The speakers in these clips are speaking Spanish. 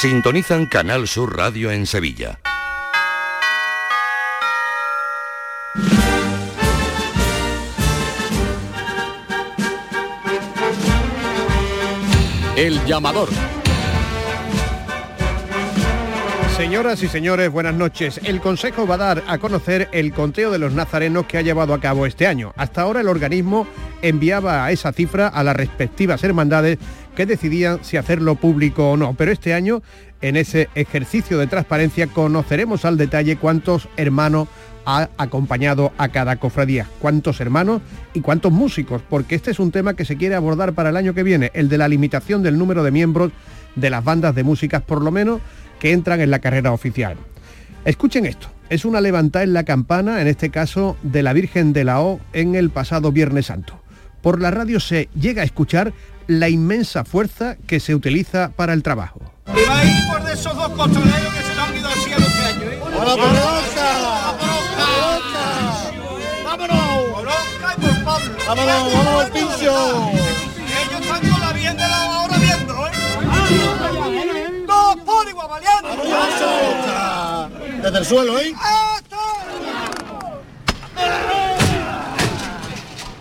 Sintonizan Canal Sur Radio en Sevilla. El llamador. Señoras y señores, buenas noches. El Consejo va a dar a conocer el conteo de los nazarenos que ha llevado a cabo este año. Hasta ahora el organismo enviaba a esa cifra a las respectivas hermandades que decidían si hacerlo público o no. Pero este año, en ese ejercicio de transparencia, conoceremos al detalle cuántos hermanos ha acompañado a cada cofradía. ¿Cuántos hermanos y cuántos músicos? Porque este es un tema que se quiere abordar para el año que viene, el de la limitación del número de miembros de las bandas de músicas, por lo menos que entran en la carrera oficial. Escuchen esto, es una levantada en la campana, en este caso de la Virgen de la O, en el pasado Viernes Santo. Por la radio se llega a escuchar la inmensa fuerza que se utiliza para el trabajo. Y va a ir por de esos dos costaleros que se le han ido al cielo este año, ¿eh? ¡A la bronca! ¡Vámonos! ¡Por Bronca y por Pablo! ¡Vámonos, vámonos al pincho! Ellos están con la Virgen de la ahora viendo, ¿eh? ¡Dos por igual, valiente! Desde el suelo, ¿eh?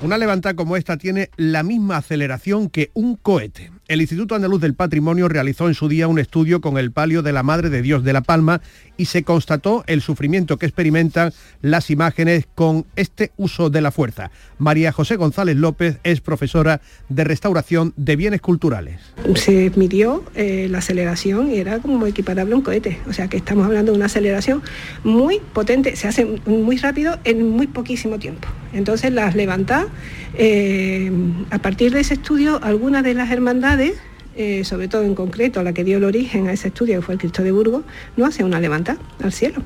Una levantada como esta tiene la misma aceleración que un cohete. El Instituto Andaluz del Patrimonio realizó en su día un estudio con el palio de la Madre de Dios de La Palma y se constató el sufrimiento que experimentan las imágenes con este uso de la fuerza. María José González López es profesora de restauración de bienes culturales. Se midió eh, la aceleración y era como equiparable a un cohete, o sea que estamos hablando de una aceleración muy potente, se hace muy rápido en muy poquísimo tiempo. Entonces las levantadas, eh, a partir de ese estudio, algunas de las hermandades eh, sobre todo en concreto la que dio el origen a ese estudio, que fue el Cristo de Burgos, no hace una levanta al cielo.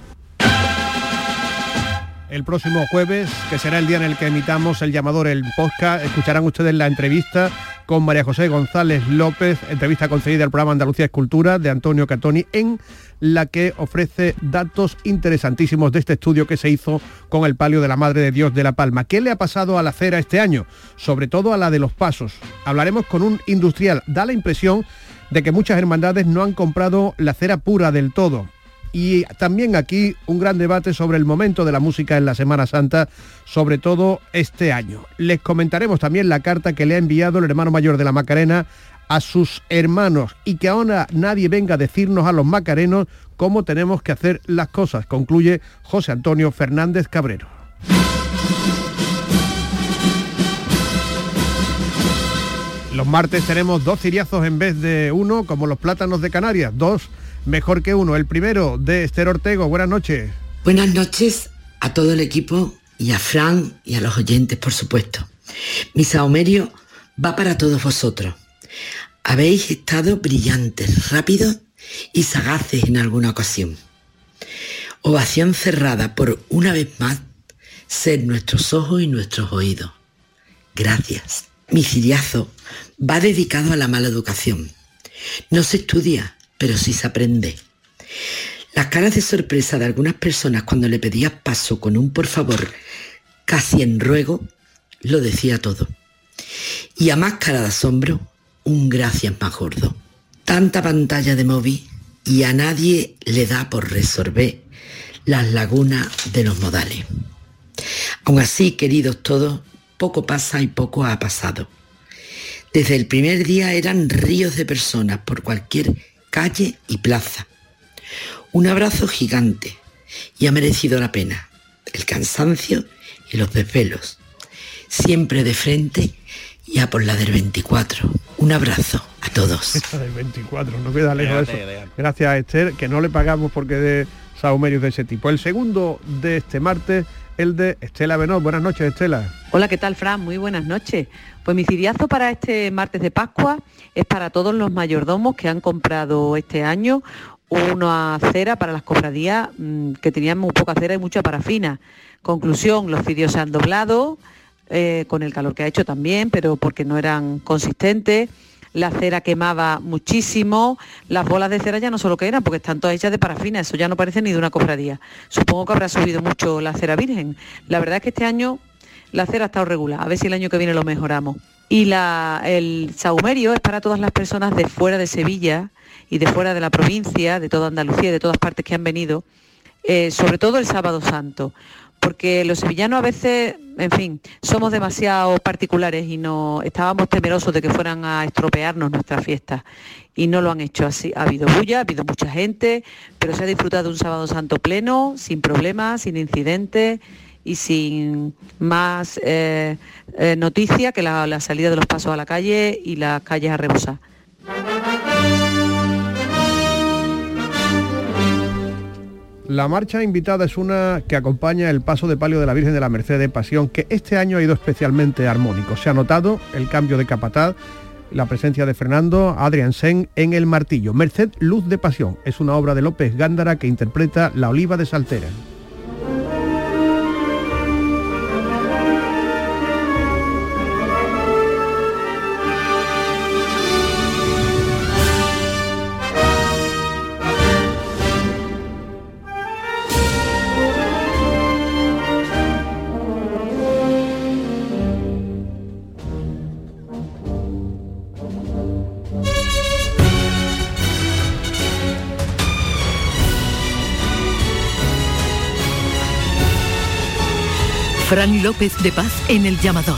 El próximo jueves, que será el día en el que emitamos el llamador, el podcast, escucharán ustedes la entrevista con María José González López, entrevista concedida al programa Andalucía Escultura de Antonio Catoni, en la que ofrece datos interesantísimos de este estudio que se hizo con el palio de la Madre de Dios de La Palma. ¿Qué le ha pasado a la acera este año? Sobre todo a la de los pasos. Hablaremos con un industrial. Da la impresión de que muchas hermandades no han comprado la cera pura del todo y también aquí un gran debate sobre el momento de la música en la Semana Santa, sobre todo este año. Les comentaremos también la carta que le ha enviado el hermano mayor de la Macarena a sus hermanos y que ahora nadie venga a decirnos a los macarenos cómo tenemos que hacer las cosas, concluye José Antonio Fernández Cabrero. Los martes tenemos dos ciriazos en vez de uno, como los plátanos de Canarias, dos mejor que uno. El primero de Esther Ortego. Buenas noches. Buenas noches a todo el equipo y a Fran y a los oyentes, por supuesto. Mi saumerio va para todos vosotros. Habéis estado brillantes, rápidos y sagaces en alguna ocasión. Ovación cerrada por una vez más ser nuestros ojos y nuestros oídos. Gracias. Mi ciriazo va dedicado a la mala educación. No se estudia, pero sí se aprende. Las caras de sorpresa de algunas personas cuando le pedías paso con un por favor casi en ruego, lo decía todo. Y a más cara de asombro, un gracias más gordo. Tanta pantalla de móvil y a nadie le da por resolver las lagunas de los modales. Aún así, queridos todos, poco pasa y poco ha pasado. Desde el primer día eran ríos de personas por cualquier calle y plaza. Un abrazo gigante y ha merecido la pena, el cansancio y los desvelos. Siempre de frente y a por la del 24. Un abrazo a todos. Esa del 24, no queda lejos de eso. Gracias a Esther, que no le pagamos porque de saumerios de ese tipo. El segundo de este martes, el de Estela Benot. Buenas noches, Estela. Hola, ¿qué tal, Fran? Muy buenas noches. Pues mi ciriazo para este martes de Pascua es para todos los mayordomos que han comprado este año una cera para las cofradías mm, que tenían muy poca cera y mucha parafina. Conclusión, los cirios se han doblado, eh, con el calor que ha hecho también, pero porque no eran consistentes. La cera quemaba muchísimo, las bolas de cera ya no solo que eran, porque están todas hechas de parafina, eso ya no parece ni de una cofradía. Supongo que habrá subido mucho la cera virgen. La verdad es que este año la acera ha estado regular, a ver si el año que viene lo mejoramos. Y la, el saumerio es para todas las personas de fuera de Sevilla y de fuera de la provincia, de toda Andalucía de todas partes que han venido, eh, sobre todo el sábado santo, porque los sevillanos a veces, en fin, somos demasiado particulares y no estábamos temerosos de que fueran a estropearnos nuestras fiestas y no lo han hecho así. Ha habido bulla, ha habido mucha gente, pero se ha disfrutado un sábado santo pleno, sin problemas, sin incidentes y sin más eh, eh, noticia que la, la salida de los pasos a la calle y las calles a rebosar. La marcha invitada es una que acompaña el paso de palio de la Virgen de la Merced de Pasión, que este año ha ido especialmente armónico. Se ha notado el cambio de capataz, la presencia de Fernando Adrián Sen en el martillo. Merced Luz de Pasión es una obra de López Gándara que interpreta La Oliva de Saltera. Fran López de Paz en el llamador.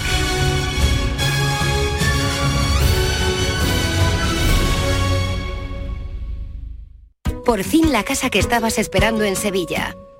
Por fin la casa que estabas esperando en Sevilla.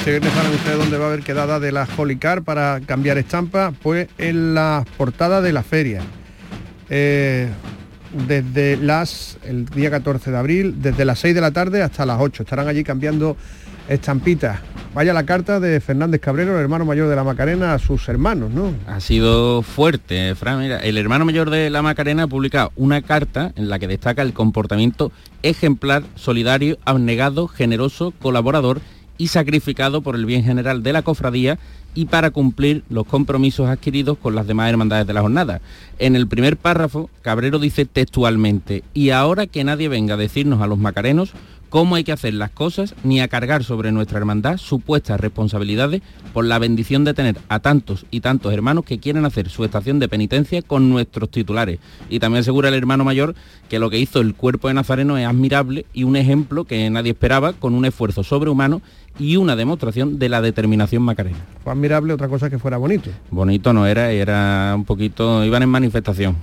Este viernes saben ustedes dónde va a haber quedada de la Holy Car para cambiar estampa, pues en la portada de la feria. Eh, desde las, el día 14 de abril, desde las 6 de la tarde hasta las 8. Estarán allí cambiando estampitas. Vaya la carta de Fernández Cabrero, el hermano mayor de la Macarena, a sus hermanos, ¿no? Ha sido fuerte, Fran. Mira, el hermano mayor de la Macarena ha publicado una carta en la que destaca el comportamiento ejemplar, solidario, abnegado, generoso, colaborador y sacrificado por el bien general de la cofradía y para cumplir los compromisos adquiridos con las demás hermandades de la jornada. En el primer párrafo, Cabrero dice textualmente, y ahora que nadie venga a decirnos a los macarenos cómo hay que hacer las cosas, ni a cargar sobre nuestra hermandad supuestas responsabilidades por la bendición de tener a tantos y tantos hermanos que quieren hacer su estación de penitencia con nuestros titulares. Y también asegura el hermano mayor que lo que hizo el cuerpo de Nazareno es admirable y un ejemplo que nadie esperaba con un esfuerzo sobrehumano y una demostración de la determinación macarena. Fue admirable otra cosa que fuera bonito. Bonito no era, era un poquito, iban en manifestación.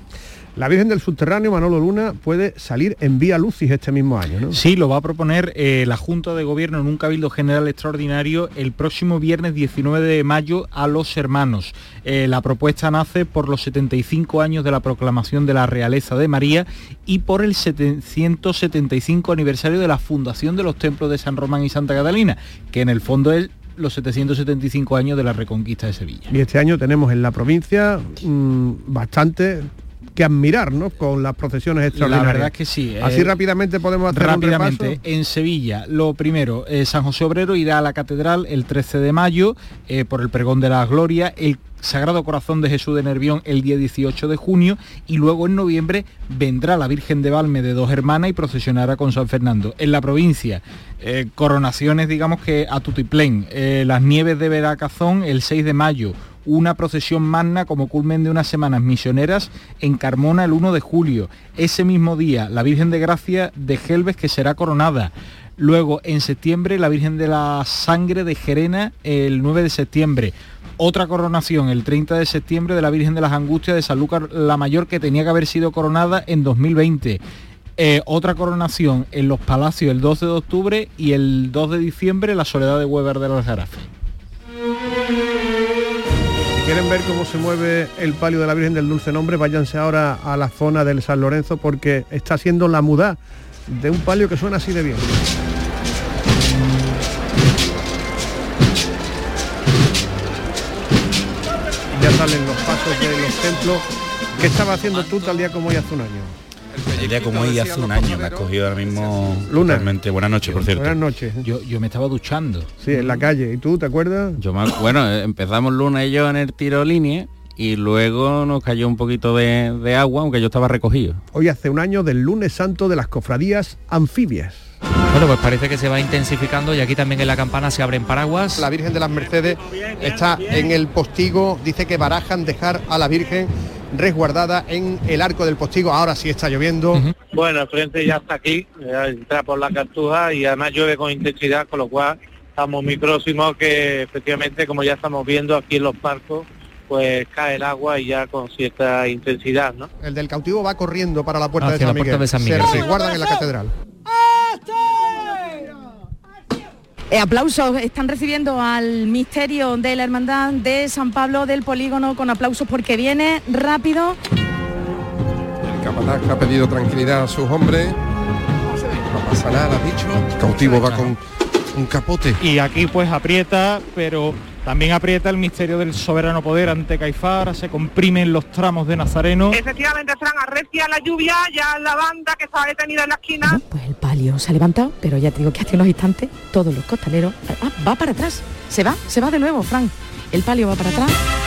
La Virgen del Subterráneo, Manolo Luna, puede salir en vía Lucis este mismo año, ¿no? Sí, lo va a proponer eh, la Junta de Gobierno en un Cabildo General Extraordinario el próximo viernes 19 de mayo a los hermanos. Eh, la propuesta nace por los 75 años de la proclamación de la realeza de María y por el 775 aniversario de la fundación de los templos de San Román y Santa Catalina, que en el fondo es los 775 años de la reconquista de Sevilla. Y este año tenemos en la provincia mmm, bastante que admirar, ¿no? Con las procesiones extraordinarias. La verdad es que sí. Así eh, rápidamente podemos hacer rápidamente. Un en Sevilla, lo primero, eh, San José Obrero irá a la catedral el 13 de mayo eh, por el pregón de la gloria. El Sagrado Corazón de Jesús de Nervión el día 18 de junio y luego en noviembre vendrá la Virgen de Valme de Dos Hermanas y procesionará con San Fernando. En la provincia, eh, coronaciones digamos que a tutiplén, eh, las nieves de Veracazón el 6 de mayo, una procesión magna como culmen de unas semanas misioneras en Carmona el 1 de julio. Ese mismo día, la Virgen de Gracia de Gelbes que será coronada. Luego, en septiembre, la Virgen de la Sangre de Gerena el 9 de septiembre. Otra coronación el 30 de septiembre de la Virgen de las Angustias de San Lucas la Mayor que tenía que haber sido coronada en 2020. Eh, otra coronación en los Palacios el 12 de octubre y el 2 de diciembre la Soledad de Weber de los Jarafe. ¿Quieren ver cómo se mueve el palio de la Virgen del Dulce Nombre? Váyanse ahora a la zona del San Lorenzo porque está siendo la muda de un palio que suena así de bien. Ya salen los pasos de los templos. ¿Qué estaba haciendo tú tal día como hoy hace un año? El día como hoy hace un año, me ha cogido ahora mismo Luna. totalmente. Buenas noches, por cierto. Buenas noches. Yo, yo me estaba duchando. Sí, en la calle. ¿Y tú te acuerdas? Yo me- bueno, eh, empezamos Luna y yo en el tiro línea y luego nos cayó un poquito de, de agua, aunque yo estaba recogido. Hoy hace un año del lunes santo de las cofradías anfibias. Bueno, pues parece que se va intensificando y aquí también en la campana se abren paraguas. La Virgen de las Mercedes está en el postigo, dice que barajan dejar a la Virgen resguardada en el arco del postigo. Ahora sí está lloviendo. Bueno, el frente ya está aquí, ya entra por la cartuja y además llueve con intensidad, con lo cual estamos muy próximos que efectivamente, como ya estamos viendo aquí en los parcos, pues cae el agua y ya con cierta intensidad, ¿no? El del cautivo va corriendo para la puerta, de San, la puerta Miguel. de San Miguel, Se resguardan en la catedral. Eh, aplausos, están recibiendo al misterio de la Hermandad de San Pablo del Polígono con aplausos porque viene rápido. El capataz ha pedido tranquilidad a sus hombres. No pasa nada, ha dicho. El cautivo va con un capote. Y aquí pues aprieta, pero también aprieta el misterio del soberano poder ante Caifás, se comprimen los tramos de Nazareno. Efectivamente, Fran, arrecia la lluvia, ya la banda que estaba detenida en la esquina. Pues el palio se ha levantado, pero ya te digo que hace unos instantes todos los costaleros... Ah, va para atrás. Se va, se va de nuevo, Fran. El palio va para atrás.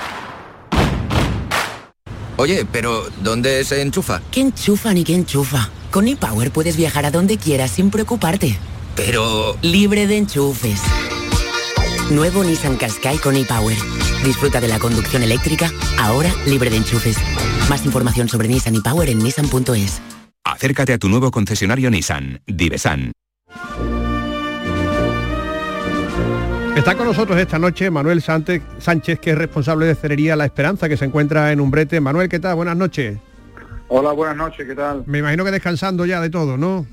Oye, pero ¿dónde se enchufa? ¿Qué enchufa ni qué enchufa? Con ePower puedes viajar a donde quieras sin preocuparte. Pero... Libre de enchufes. Nuevo Nissan Qashqai con ePower. Disfruta de la conducción eléctrica, ahora libre de enchufes. Más información sobre Nissan ePower en nissan.es. Acércate a tu nuevo concesionario Nissan, Divesan. Está con nosotros esta noche Manuel Sánchez, que es responsable de Cerería La Esperanza, que se encuentra en Umbrete. Manuel, ¿qué tal? Buenas noches. Hola, buenas noches, ¿qué tal? Me imagino que descansando ya de todo, ¿no?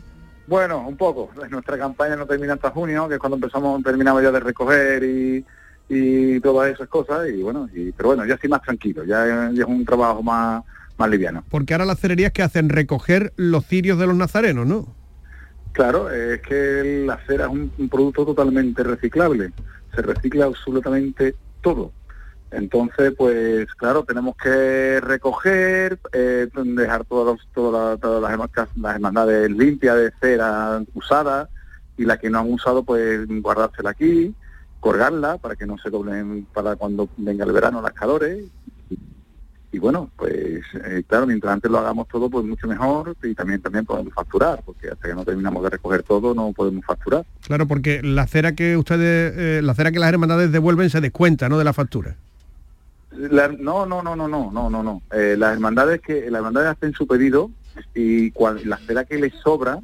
Bueno, un poco. Nuestra campaña no termina hasta junio, que es cuando empezamos, terminamos ya de recoger y, y todas esas cosas, y bueno, y, pero bueno, ya estoy más tranquilo, ya, ya es un trabajo más, más liviano. Porque ahora las cererías que hacen recoger los cirios de los nazarenos, ¿no? Claro, es que la cera es un, producto totalmente reciclable, se recicla absolutamente todo. Entonces, pues claro, tenemos que recoger, eh, dejar todas, las- las, herma- las hermandades limpias de cera usadas y la que no han usado, pues guardársela aquí, colgarla para que no se doblen para cuando venga el verano las calores. Y, bueno, pues eh, claro, mientras antes lo hagamos todo, pues mucho mejor y también también podemos facturar, porque hasta que no terminamos de recoger todo no podemos facturar. Claro, porque la cera que ustedes, eh, la cera que las hermandades devuelven se descuenta, ¿no? De la factura. La- no, no, no, no, no, no, no, no. Eh, las hermandades que las hermandades hacen su pedido y cual, la cera que les sobra,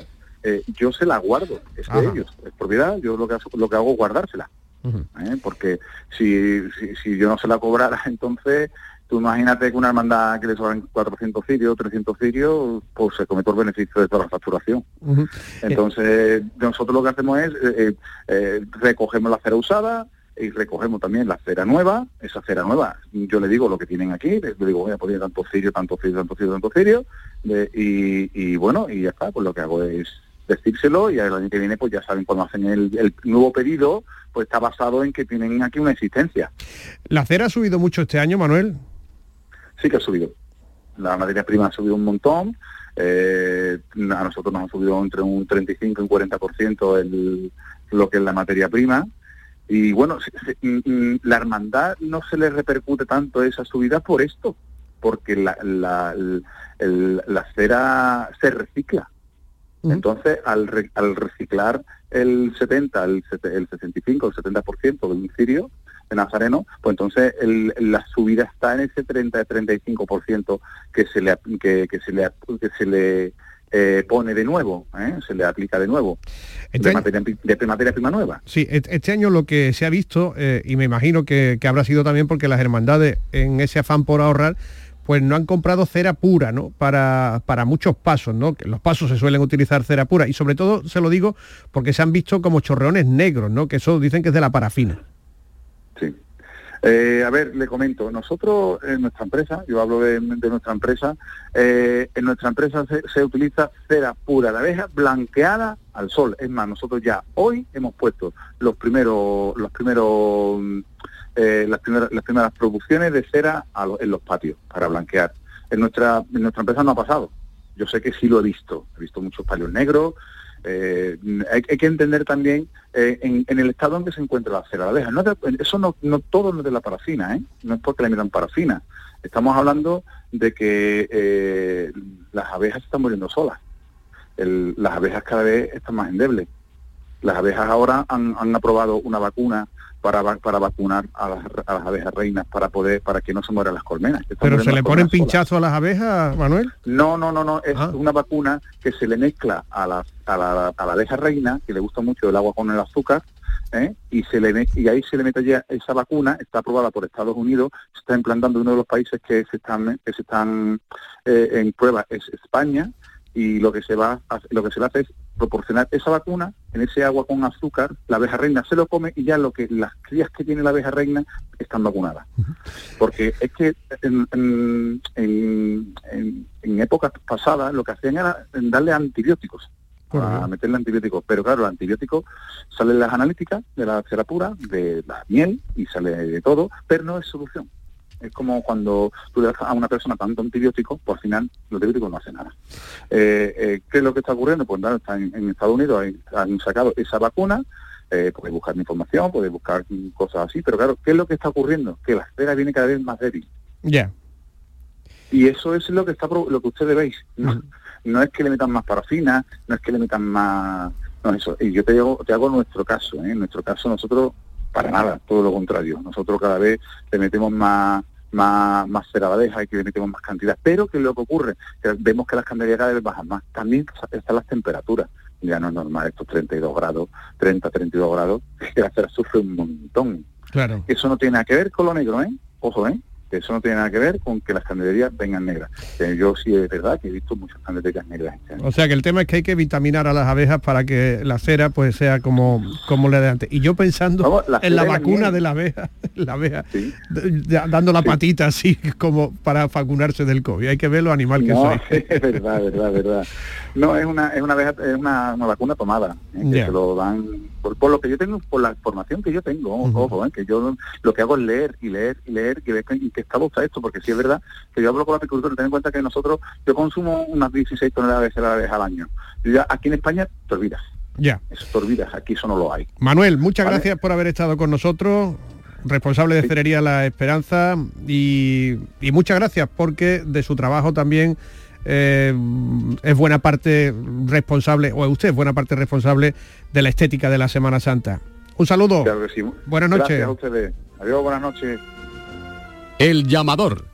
yo se la guardo, es de ellos, es propiedad, yo lo que, lo que hago es guardársela. ¿eh? Porque si, si, si yo no se la cobrara, entonces tú imagínate que una hermandad que le sobran 400 cirios, 300 cirios, pues se come el beneficio de toda la facturación. Entonces, nosotros lo que hacemos es eh, eh, eh, recogemos la cera usada y recogemos también la cera nueva, esa cera nueva, yo le digo lo que tienen aquí, le le digo, voy a poner tanto cirio, tanto cirio, tanto cirio, tanto cirio, de- y, y bueno, y ya está, pues lo que hago es decírselo y el año que viene pues ya saben cuando hacen el, el nuevo pedido, pues está basado en que tienen aquí una existencia. ¿La cera ha subido mucho este año, Manuel? Sí que ha subido. La materia prima ha subido un montón. eh, a nosotros nos ha subido entre un 35 y un 40% el, lo que es la materia prima. Y bueno, mm, mm, la hermandad no se le repercute tanto esa subida por esto, porque la, la, el- la cera se recicla. Entonces, al, re- al reciclar el 70, el, el 65, el 70% del cirio de Nazareno, pues entonces el- la subida está en ese 30-35% que se le que, que se le que se le eh, pone de nuevo, ¿eh? se le aplica de nuevo Este de, año- materia, de materia prima nueva. Sí, et- este año lo que se ha visto, eh, y me imagino que, que habrá sido también porque las hermandades, en ese afán por ahorrar, pues no han comprado cera pura, ¿no? Para, para muchos pasos, ¿no? Que los pasos se suelen utilizar cera pura. Y sobre todo se lo digo porque se han visto como chorreones negros, ¿no? Que eso dicen que es de la parafina. Eh, a ver, le comento, nosotros en nuestra empresa, yo hablo de, de nuestra empresa, eh, en nuestra empresa se, se utiliza cera pura de abeja blanqueada al sol. Es más, nosotros ya hoy hemos puesto los primeros, los primeros, mm, eh, las primeras, las primeras producciones de cera a lo- en los patios para blanquear. En nuestra, en nuestra empresa no ha pasado. Yo sé que sí lo he visto. He visto muchos palios negros. Eh, hay, hay que entender también eh, en, en el estado en que se encuentra la cera de abeja. No de- eso no, no todo no es de la parafina, ¿eh? no es porque le metan parafina. Estamos hablando de que eh, las abejas se están muriendo solas. El- las abejas cada vez están más endebles. Las abejas ahora han, han aprobado una vacuna para, para vacunar a las, a las abejas reinas para poder para que no se mueran las colmenas. Pero se le las ponen solas. pinchazos a las abejas, Manuel. No, no, no, no, es Ah. una vacuna que se le mezcla a la, a la, a la abeja reina, que le gusta mucho el agua con el azúcar, ¿eh? y se le y ahí se le mete ya esa vacuna, está aprobada por Estados Unidos, se está implantando en uno de los países que se están, que se están eh, en prueba es España, y lo que se va a, lo que se le hace es proporcionar esa vacuna en ese agua con azúcar, la abeja reina se lo come y ya lo que las crías que tiene la abeja reina están vacunadas. Porque es que en, en- en- en- en épocas pasadas lo que hacían era darle antibióticos, a meterle antibióticos. Pero claro, el antibiótico sale en las analíticas de la cera pura, de la miel y sale de todo, pero no es solución. Es como cuando tú le das a una persona tanto antibiótico, pues al final los antibióticos no hacen nada. Eh, eh, ¿Qué es lo que está ocurriendo? Pues nada, está en, en Estados Unidos hay- han sacado esa vacuna, eh, buscar información, podéis buscar cosas así, pero claro, ¿qué es lo que está ocurriendo? Que la cera viene cada vez más débil. Ya. Y eso es lo que está lo que ustedes veis. No, no es que le metan más parafina, no es que le metan más... No es eso. Y yo te hago, te hago nuestro caso. ¿eh? En nuestro caso nosotros, para nada, todo lo contrario. Nosotros cada vez le metemos más más, más cera de abeja y que le metemos más cantidad. Pero que lo que ocurre, que vemos que las candelerías cada vez bajan más. También están las temperaturas. Ya no es normal estos 32 grados, 30, 32 grados, que la cera sufre un montón. Claro. Eso no tiene nada que ver con lo negro, ¿eh? Ojo, ¿eh? Que eso no tiene nada que ver con que las candelerías vengan negras. Yo sí es verdad que he visto muchas candelerías negras este año. O sea que el tema es que hay que vitaminar a las abejas para que la cera pues sea como, como la de antes. Y yo pensando Vamos, la en la vacuna de la abeja, la abeja dando la patita así como para vacunarse del COVID. Hay que ver lo animal que no, soy. es verdad, verdad, verdad. No, es una, es una, abeja- es una, una vacuna tomada, ¿eh? que se lo dan, por, por lo que yo tengo, por la formación que yo tengo, ojo, ¿eh? que yo lo que hago es leer y leer y leer y ver que- en qué estado está esto, porque sí es verdad que yo hablo con la apicultura, ten en cuenta que nosotros, yo consumo unas 16 toneladas de abeja al año. Yo ya aquí en España te olvidas, Ya. eso te olvidas, aquí eso no lo hay. Manuel, muchas Vale. gracias por haber estado con nosotros, responsable de Cerería La Esperanza, y, y muchas gracias porque de su trabajo también eh, es buena parte responsable, o usted es buena parte responsable de la estética de la Semana Santa. Un saludo. Claro que sí. Buenas noches. Gracias a ustedes. Adiós, buenas noches. El llamador.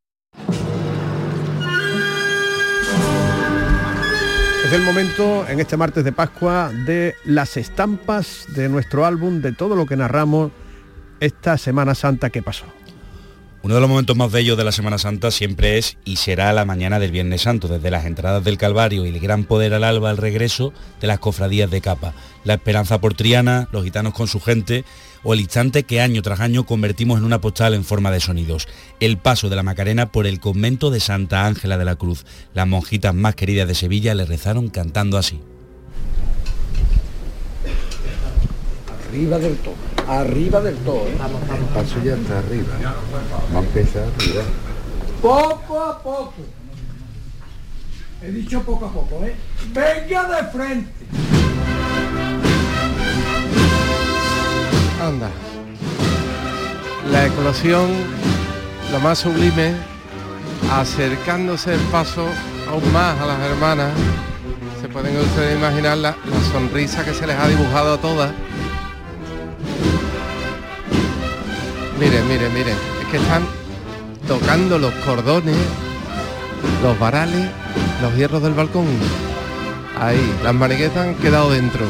Es el momento, en este martes de Pascua, de las estampas de nuestro álbum, de todo lo que narramos esta Semana Santa que pasó. Uno de los momentos más bellos de la Semana Santa siempre es y será la mañana del Viernes Santo, desde las entradas del Calvario y el gran poder al alba al regreso de las cofradías de capa, la esperanza por Triana, los gitanos con su gente o el instante que año tras año convertimos en una postal en forma de sonidos, el paso de la Macarena por el convento de Santa Ángela de la Cruz. Las monjitas más queridas de Sevilla le rezaron cantando así. Arriba del todo, arriba del todo. ¿eh? El paso ya está arriba. Va a empezar arriba. Poco a poco. He dicho poco a poco, ¿eh? Venga de frente. Anda. La eclosión, lo más sublime, acercándose el paso aún más a las hermanas. Se pueden ustedes imaginar la, la sonrisa que se les ha dibujado a todas. Miren, miren, miren. Es que están tocando los cordones, los varales, los hierros del balcón. Ahí, las maniquetas han quedado dentro.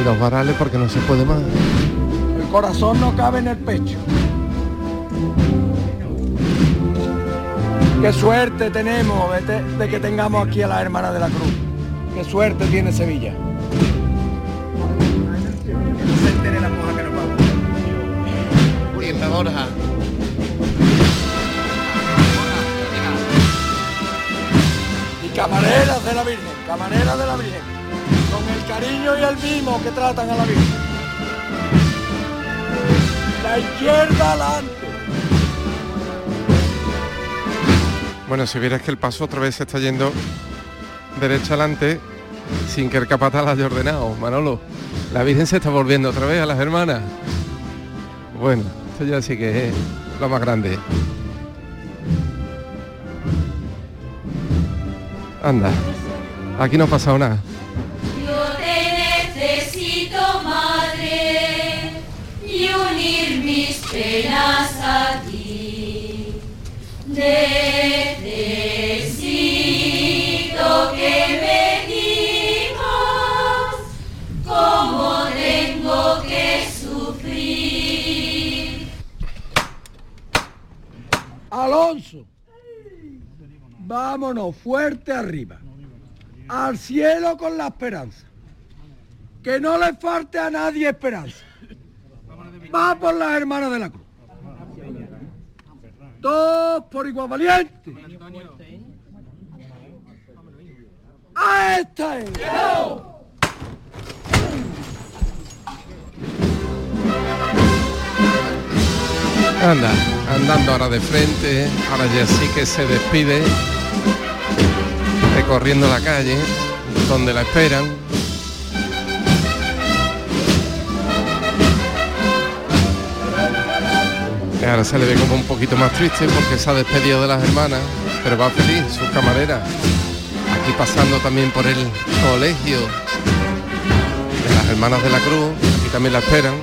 Y los varales porque no se puede más. El corazón no cabe en el pecho. Qué suerte tenemos de, que tengamos aquí a la hermana de la cruz. Qué suerte tiene Sevilla. Borja. Y camareras de la Virgen, camareras de la Virgen. Con el cariño y el mimo que tratan a la Virgen. La izquierda adelante. Bueno, si vieras que el paso otra vez se está yendo derecha adelante sin que el capataz la haya ordenado, Manolo. La Virgen se está volviendo otra vez a las hermanas. Bueno, esto ya sí que es lo más grande. Anda, aquí no ha pasado nada. Yo te necesito, madre, y unir mis penas a ti. Alonso. Vámonos fuerte arriba. Al cielo con la esperanza. Que no le falte a nadie esperanza. Va por las hermanas de la cruz. Todos por igual valiente. ¡A esta es! Anda, andando ahora de frente, ahora ya sí que se despide, recorriendo la calle, donde la esperan. Ahora se le ve como un poquito más triste porque se ha despedido de las hermanas, pero va feliz, sus camareras. Aquí pasando también por el colegio de las hermanas de la Cruz, aquí también la esperan.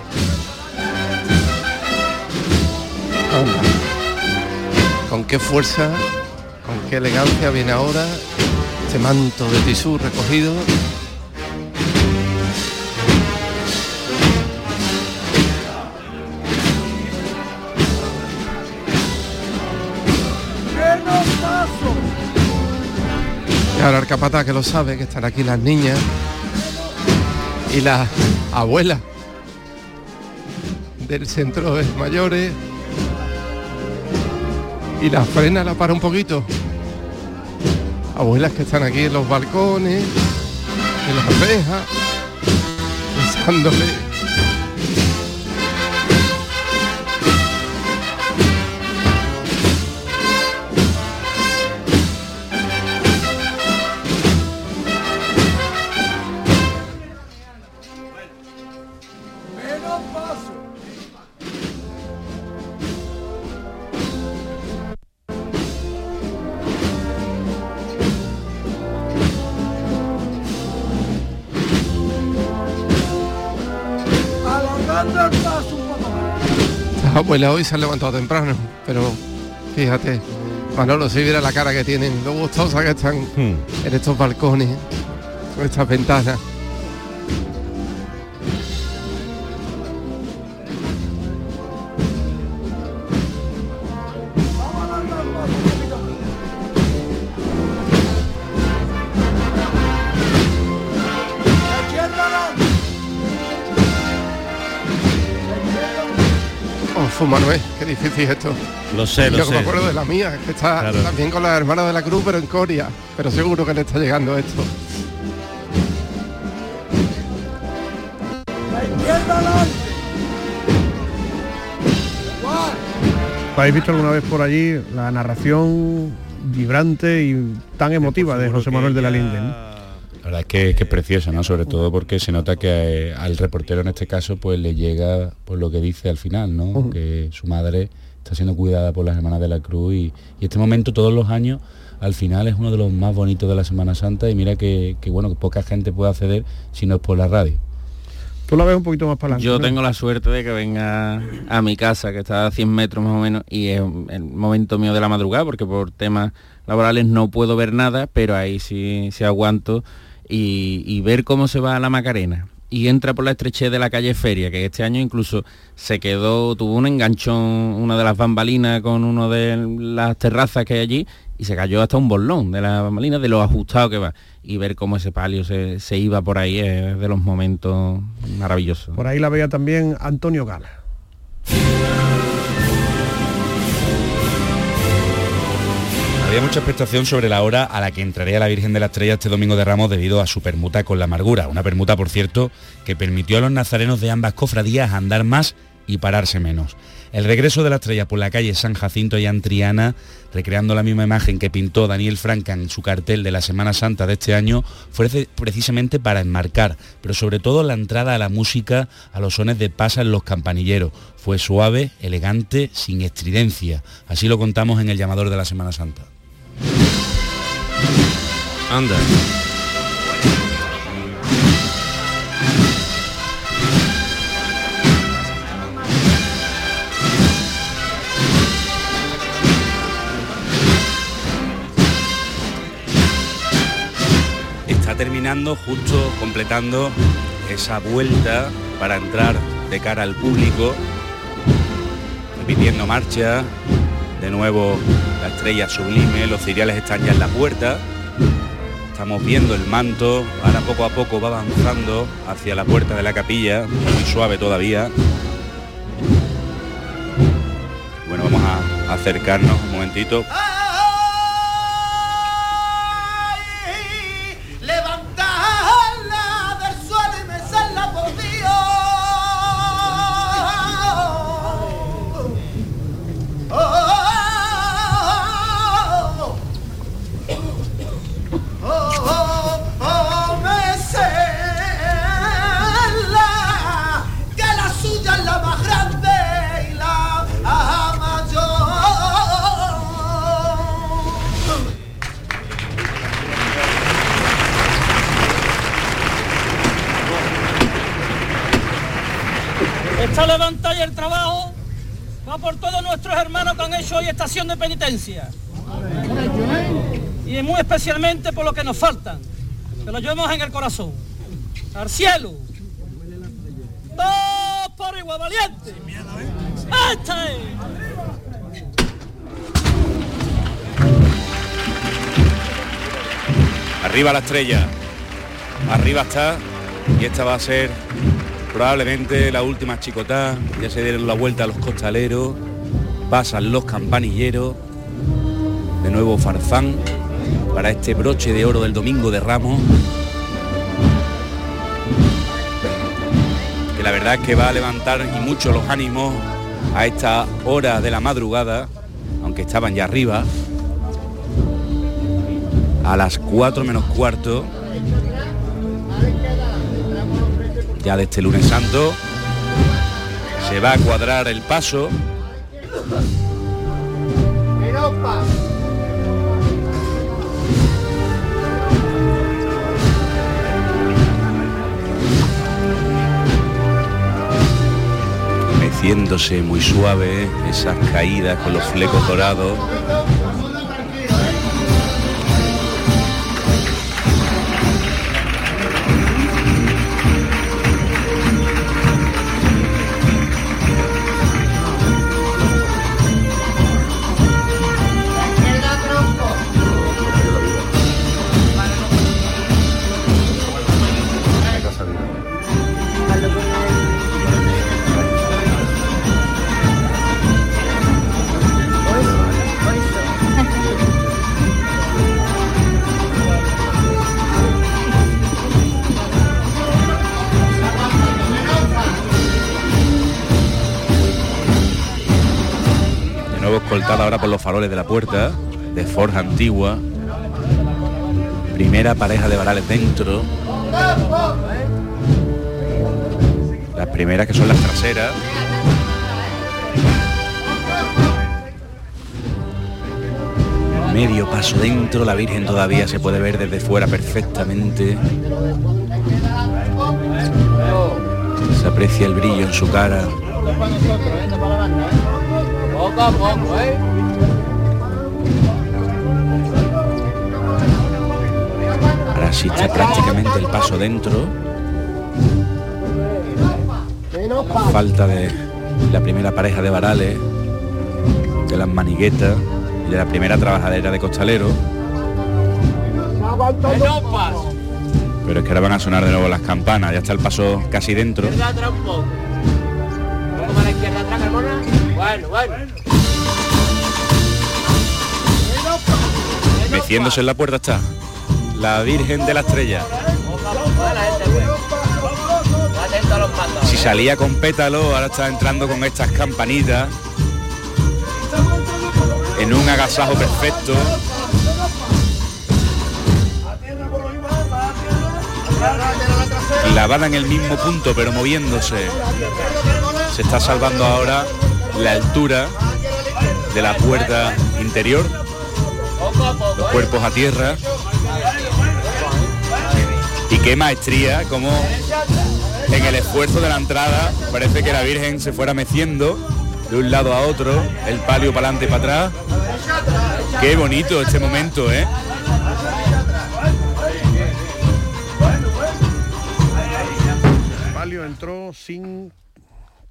Con qué fuerza, con qué elegancia viene ahora este manto de tisú recogido. Y ahora el capataz que lo sabe, que están aquí las niñas y las abuelas del centro de mayores. Y la frena la para un poquito. Abuelas que están aquí en los balcones, en las rejas, pensándole. Hoy se han levantado temprano, pero fíjate, Manolo, si viera la cara que tienen, lo gustosas que están en estos balcones, en estas ventanas. Manuel, qué difícil esto. Lo sé, lo Yo que me sé. acuerdo de la mía, que está Claro. también con las hermanas de la Cruz, pero en Coria. Pero seguro que le está llegando esto. ¿Habéis visto alguna vez por allí la narración vibrante y tan emotiva de José Manuel de la Linde? ¿no? La verdad es que, que es preciosa, ¿no? Sobre todo porque se nota que eh, al reportero en este caso pues le llega pues lo que dice al final, ¿no? Que su madre está siendo cuidada por las hermanas de la Cruz y, y este momento todos los años al final es uno de los más bonitos de la Semana Santa y mira que, que, bueno que poca gente puede acceder si no es por la radio. Tú la ves un poquito más para adelante. Yo ¿no? tengo la suerte de que venga a mi casa, que está a 100 metros más o menos, y es el momento mío de la madrugada, porque por temas laborales no puedo ver nada, pero ahí sí, sí aguanto, y, ver cómo se va la Macarena. Y entra por la estrechez de la calle Feria, que este año incluso se quedó, tuvo un enganchón, una de las bambalinas con uno de las terrazas que hay allí, y se cayó hasta un bolón de la bambalina, de lo ajustado que va. Y ver cómo ese palio se, se iba por ahí es de los momentos maravillosos. Por ahí la veía también Antonio Gala. Había mucha expectación sobre la hora a la que entraría la Virgen de la Estrella este domingo de Ramos debido a su permuta con la amargura. Una permuta, por cierto, que permitió a los nazarenos de ambas cofradías andar más y pararse menos. El regreso de la estrella por la calle San Jacinto y Antriana, recreando la misma imagen que pintó Daniel Franca en su cartel de la Semana Santa de este año, fue precisamente para enmarcar, pero sobre todo la entrada a la música, a los sones de pasa en los campanilleros. Fue suave, elegante, sin estridencia. Así lo contamos en el llamador de la Semana Santa. Anda. está terminando justo completando esa vuelta para entrar de cara al público, repitiendo marcha, de nuevo la estrella sublime, los ciriales están ya en la puerta, estamos viendo el manto, ahora poco a poco va avanzando hacia la puerta de la capilla, muy suave todavía. Bueno, vamos a acercarnos un momentito. Levantarla levantada y el trabajo va por todos nuestros hermanos que han hecho hoy estación de penitencia. Y muy especialmente por lo que nos faltan, que lo llevamos en el corazón. Al cielo. Dos por igual valiente. ¡Esta es! Arriba la estrella. Arriba está. Y esta va a ser probablemente la última chicotá. Ya se dieron la vuelta a los costaleros. Pasan los campanilleros. De nuevo Farfán para este broche de oro del domingo de Ramos. Que la verdad es que va a levantar y mucho los ánimos a esta hora de la madrugada, aunque estaban ya arriba a las 4 menos cuarto ya de este lunes santo se va a cuadrar el paso. Meciéndose muy suave esas caídas con los flecos dorados nuevo escoltada ahora por los faroles de la puerta, de forja antigua. Primera pareja de varales dentro. Las primeras que son las traseras. Medio paso dentro, la Virgen todavía se puede ver desde fuera perfectamente. Se aprecia el brillo en su cara. Poco a poco, ¿eh? Ahora sí está prácticamente el paso dentro. Falta de la primera pareja de varales, de las maniguetas y de la primera trabajadera de costalero. Pero es que ahora van a sonar de nuevo las campanas, ya está el paso casi dentro. La. Bueno. Meciéndose en la puerta está la Virgen de la Estrella. La. Si salía con pétalo, ahora está entrando con estas campanitas. En un agasajo perfecto. Lavada en el mismo punto, pero moviéndose. Se está salvando ahora la altura de la puerta interior. Los cuerpos a tierra. Y qué maestría, como en el esfuerzo de la entrada parece que la Virgen se fuera meciendo de un lado a otro, el palio para adelante y para atrás. Qué bonito este momento, ¿eh? Palio entró sin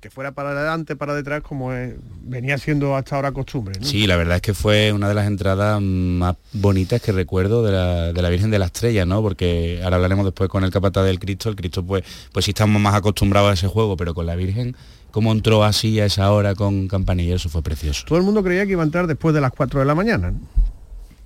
que fuera para adelante, para detrás, como es- venía siendo hasta ahora costumbre. ¿no? Sí, la verdad es que fue una de las entradas más bonitas que recuerdo de la, de la Virgen de la Estrella, ¿no? Porque ahora hablaremos después con el capataz del Cristo. El Cristo, pues, pues sí estamos más acostumbrados a ese juego, pero con la Virgen, cómo entró así a esa hora con campanilla, eso fue precioso. Todo el mundo creía que iba a entrar después de las 4 de la mañana. ¿no?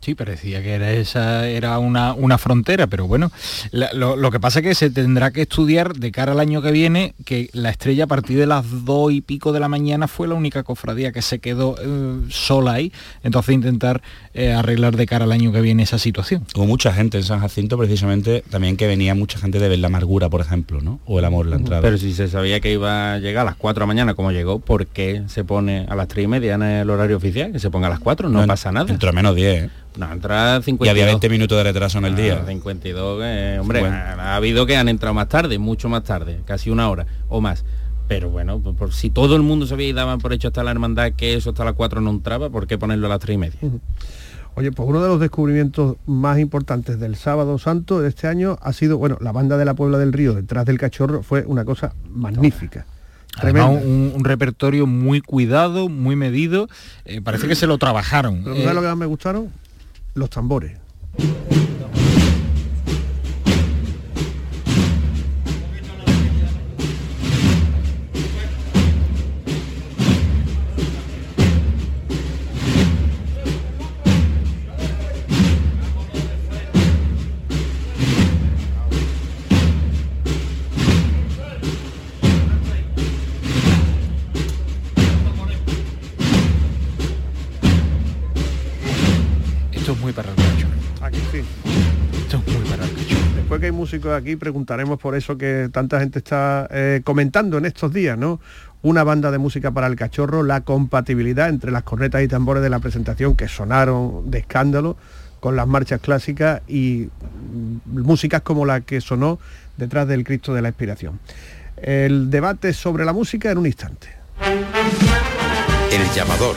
Sí, parecía que era esa era una, una frontera, pero bueno, la- lo, lo que pasa es que se tendrá que estudiar de cara al año que viene que la estrella a partir de las dos y pico de la mañana fue la única cofradía que se quedó eh, sola ahí, entonces intentar eh, arreglar de cara al año que viene esa situación. Hubo mucha gente en San Jacinto, precisamente, también que venía mucha gente de ver la amargura, por ejemplo, ¿no? O el amor, la entrada. Pero si se sabía que iba a llegar a las 4 de la mañana como llegó, ¿por qué se pone a las 3 y media en el horario oficial? Que se ponga a las 4, no, No, pasa nada. Entró a menos 10, ¿eh? No, entra 52. Y había 20 minutos de retraso en el día. Ah, 52, eh, hombre, Bueno. ha, ha habido que han entrado más tarde, mucho más tarde, casi una hora o más. Pero bueno, por, por- si todo el mundo sabía y daban por hecho hasta la hermandad que eso hasta las 4 no entraba, ¿por qué ponerlo a las 3 y media? Oye, pues uno de los descubrimientos más importantes del Sábado Santo de este año ha sido, bueno, la banda de la Puebla del Río detrás del cachorro fue una cosa magnífica. Además, un, un repertorio muy cuidado, muy medido, eh, parece que se lo trabajaron. Pero Eh, ¿sabes lo que más me gustaron? Los tambores. Músicos aquí, preguntaremos por eso que tanta gente está eh, comentando en estos días, ¿no? Una banda de música para el cachorro, la compatibilidad entre las cornetas y tambores de la presentación que sonaron de escándalo con las marchas clásicas y mm, músicas como la que sonó detrás del Cristo de la Expiración. El debate sobre la música en un instante. El llamador.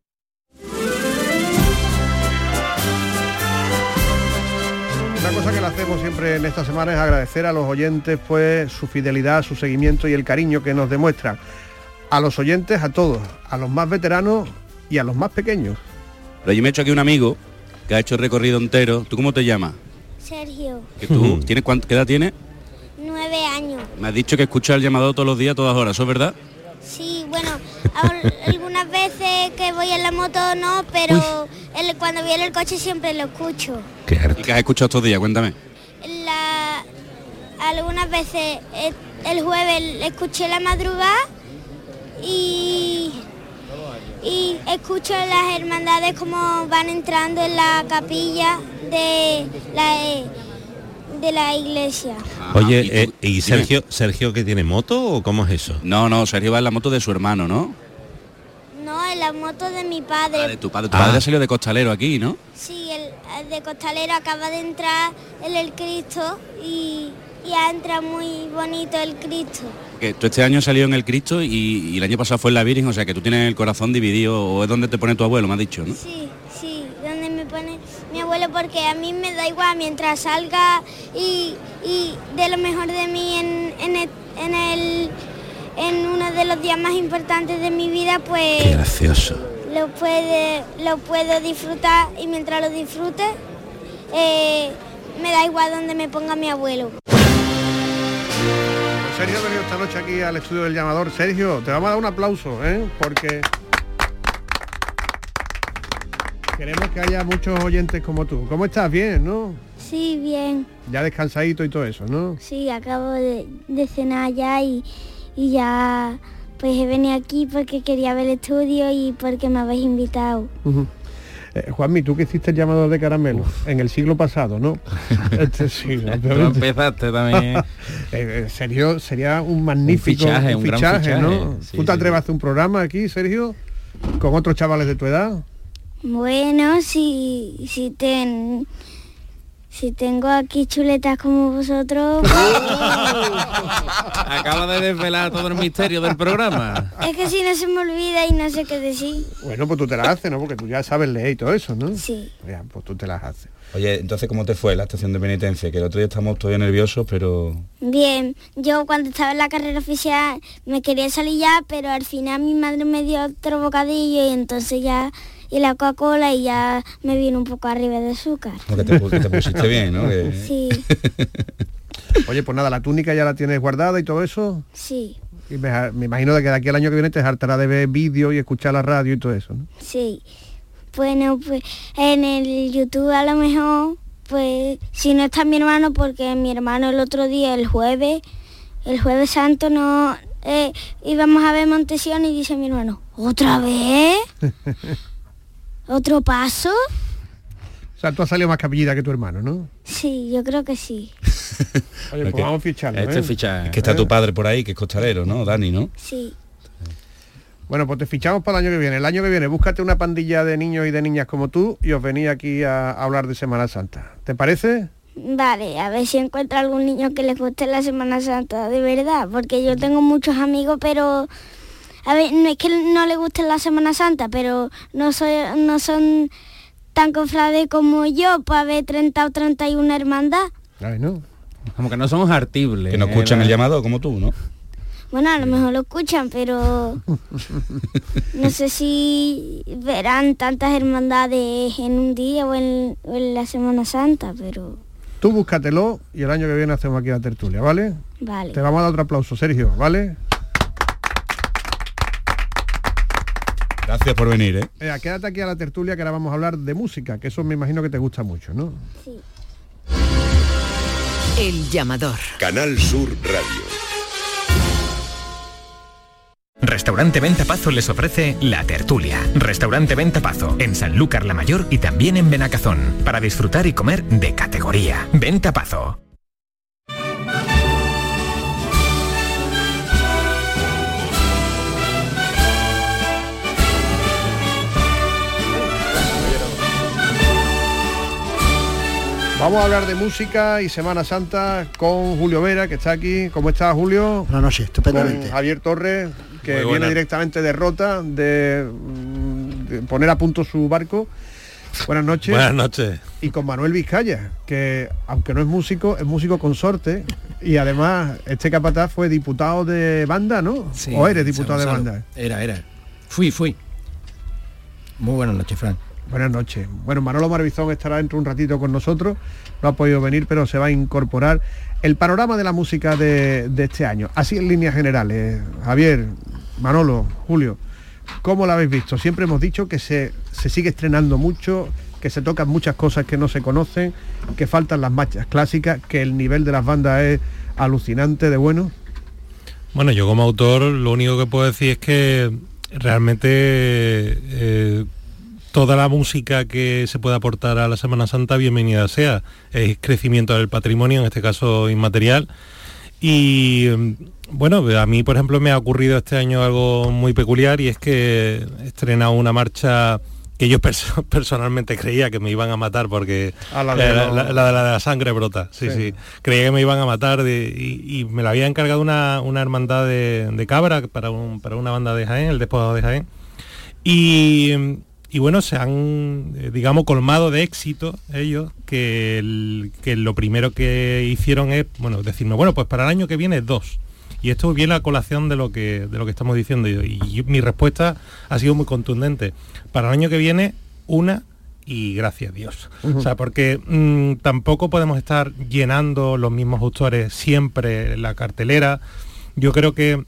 Una cosa que le hacemos siempre en esta semana es agradecer a los oyentes pues su fidelidad, su seguimiento y el cariño que nos demuestran. A los oyentes, a todos, a los más veteranos y a los más pequeños. Pero yo me he hecho aquí un amigo que ha hecho el recorrido entero. ¿Tú cómo te llamas? Sergio, Que tú, ¿tienes cuánto, ¿Qué edad tienes? nueve años. Me has dicho que escuchas el llamado todos los días, todas horas, ¿eso es verdad? Sí, bueno, algunas veces que voy en la moto no, pero el- cuando viene el coche siempre lo escucho. ¿Y qué has escuchado estos días? Cuéntame. La, algunas veces eh, el jueves escuché la madrugada y, y escucho las hermandades como van entrando en la capilla de la, eh, de la iglesia. Oye, eh, ¿y Sergio, Sergio que tiene moto o cómo es eso? No, no, Sergio va en la moto de su hermano, ¿no? En la moto de mi padre. Ah, de tu padre. Tu padre ha salido de costalero aquí, ¿no? Sí, el, el de costalero acaba de entrar en el Cristo y, y ha entrado muy bonito el Cristo. Que tú este año has salido en el Cristo y, y el año pasado fue en la Virgen, o sea que tú tienes el corazón dividido, o es donde te pone tu abuelo, me has dicho, ¿no? Sí, sí, donde me pone mi abuelo porque a mí me da igual mientras salga y, y de lo mejor de mí en, en el, en el- en uno de los días más importantes de mi vida, pues Gracioso. lo puede lo puedo disfrutar y mientras lo disfrute eh, me da igual donde me ponga mi abuelo. Sergio ha venido esta noche aquí al estudio del llamador. Sergio, te vamos a dar un aplauso, ¿eh? Porque queremos que haya muchos oyentes como tú. ¿Cómo estás? Bien, ¿no? Sí, bien. Ya descansadito y todo eso, ¿no? Sí, acabo de, de cenar ya y, y ya pues he venido aquí porque quería ver el estudio y porque me habéis invitado. Ujú. Eh, Juanmi, tú que hiciste el llamador de caramelo en el siglo pasado, ¿no? Este sí, Tú obviamente. empezaste también. Eh, eh, Sergio, sería un magnífico fichaje, un gran fichaje, ¿no? sí, ¿Tú te sí, atreves a hacer un programa aquí, Sergio? Con otros chavales de tu edad. Bueno, si, si, ten, si tengo aquí chuletas como vosotros, Acaba de desvelar todo el misterio del programa. es que si no se me olvida y no sé qué decir. Bueno, pues tú te las haces, ¿no? Porque tú ya sabes leer y todo eso, ¿no? Sí. Ya, pues tú te las haces. Oye, entonces, ¿cómo te fue la estación de penitencia? Que el otro día estamos todavía nerviosos, pero... Bien, yo cuando estaba en la carrera oficial me quería salir ya, pero al final mi madre me dio otro bocadillo y entonces ya y la Coca-Cola y ya me vino un poco arriba de azúcar. como que te, pusiste bien, ¿no? Que- Sí, Oye, pues nada, la túnica ya la tienes guardada y todo eso. sí, Y me, me imagino de que de aquí al año que viene te hartará de ver vídeos y escuchar la radio y todo eso, ¿no? sí. Bueno, pues en el YouTube a lo mejor, pues si no está mi hermano, porque mi hermano el otro día, el jueves, el jueves santo, no eh, íbamos a ver Montesión y dice mi hermano, ¿otra vez? ¿Otro paso? O sea, tú has salido más capillita que tu hermano, ¿no? Sí, yo creo que sí. Oye, Es pues que- vamos a ficharlo, este ¿eh? ficha- Es que está tu padre por ahí, que es costalero, ¿no? Dani, ¿no? Sí. Bueno, pues te fichamos para el año que viene. El año que viene, búscate una pandilla de niños y de niñas como tú y os venís aquí a, a hablar de Semana Santa. ¿Te parece? Vale, a ver si encuentro algún niño que les guste la Semana Santa, de verdad, porque yo tengo muchos amigos, pero a ver, no es que no les guste la Semana Santa, pero no soy, no son tan cofrades como yo para ver 30 o 31 hermandad. Ay, no. Como que no somos artibles. Que no escuchan ¿eh? el llamado como tú, ¿no? Bueno, a lo mejor lo escuchan, pero no sé si verán tantas hermandades en un día o en, o en la Semana Santa, pero Tú búscatelo y el año que viene hacemos aquí la tertulia, ¿vale? vale. Te vamos a dar otro aplauso, Sergio, ¿vale? Gracias por venir, ¿eh? Quédate aquí a la tertulia que ahora vamos a hablar de música, que eso me imagino que te gusta mucho, ¿no? El llamador. Canal Sur Radio. Restaurante Venta Pazo les ofrece La Tertulia. Restaurante Venta Pazo, en Sanlúcar la Mayor y también en Benacazón, para disfrutar y comer de categoría. Venta Vamos a hablar de música y Semana Santa con Julio Vera, que está aquí. ¿Cómo estás, Julio? Buenas noches, estupendamente. Con Javier Torres, que viene directamente de Rota, de, mm, de poner a punto su barco. Buenas noches. Buenas noches. Y con Manuel Vizcaya, que aunque no es músico, es músico consorte. Y además, este capataz fue diputado de banda, ¿no? ¿O eres diputado de banda? Era, era. Fui, fui. Muy buenas noches, Fran. Buenas noches. Bueno, Manolo Marbizón estará dentro un ratito con nosotros. No ha podido venir, pero se va a incorporar. El panorama de la música de, este año, así en líneas generales. Javier, Manolo, Julio, ¿cómo lo habéis visto? Siempre hemos dicho que se, se sigue estrenando mucho, que se tocan muchas cosas que no se conocen, que faltan las marchas clásicas, que el nivel de las bandas es alucinante de bueno. Bueno, yo como autor lo único que puedo decir es que realmente eh, toda la música que se puede aportar a la Semana Santa, bienvenida sea. Es crecimiento del patrimonio, en este caso inmaterial. Y mm, bueno, a mí por ejemplo me ha ocurrido este año algo muy peculiar y es que he estrenado una marcha que yo perso- personalmente creía que me iban a matar porque la de eh, la, la- la sangre brota, sí, Sí. sí, creía que me iban a matar de- y, y me la había encargado una, una hermandad de, de cabra para, un- para una banda de Jaén, el despojado de Jaén. Y, y bueno, se han, eh, digamos, colmado de éxito ellos, que, el- que lo primero que hicieron es, bueno, decirme, bueno, pues para el año que viene dos. Y esto viene a colación de lo que, de lo que estamos diciendo. Y, y mi respuesta ha sido muy contundente. Para el año que viene, una y gracias a Dios. O sea, porque mm, tampoco podemos estar llenando los mismos autores siempre la cartelera. Yo creo que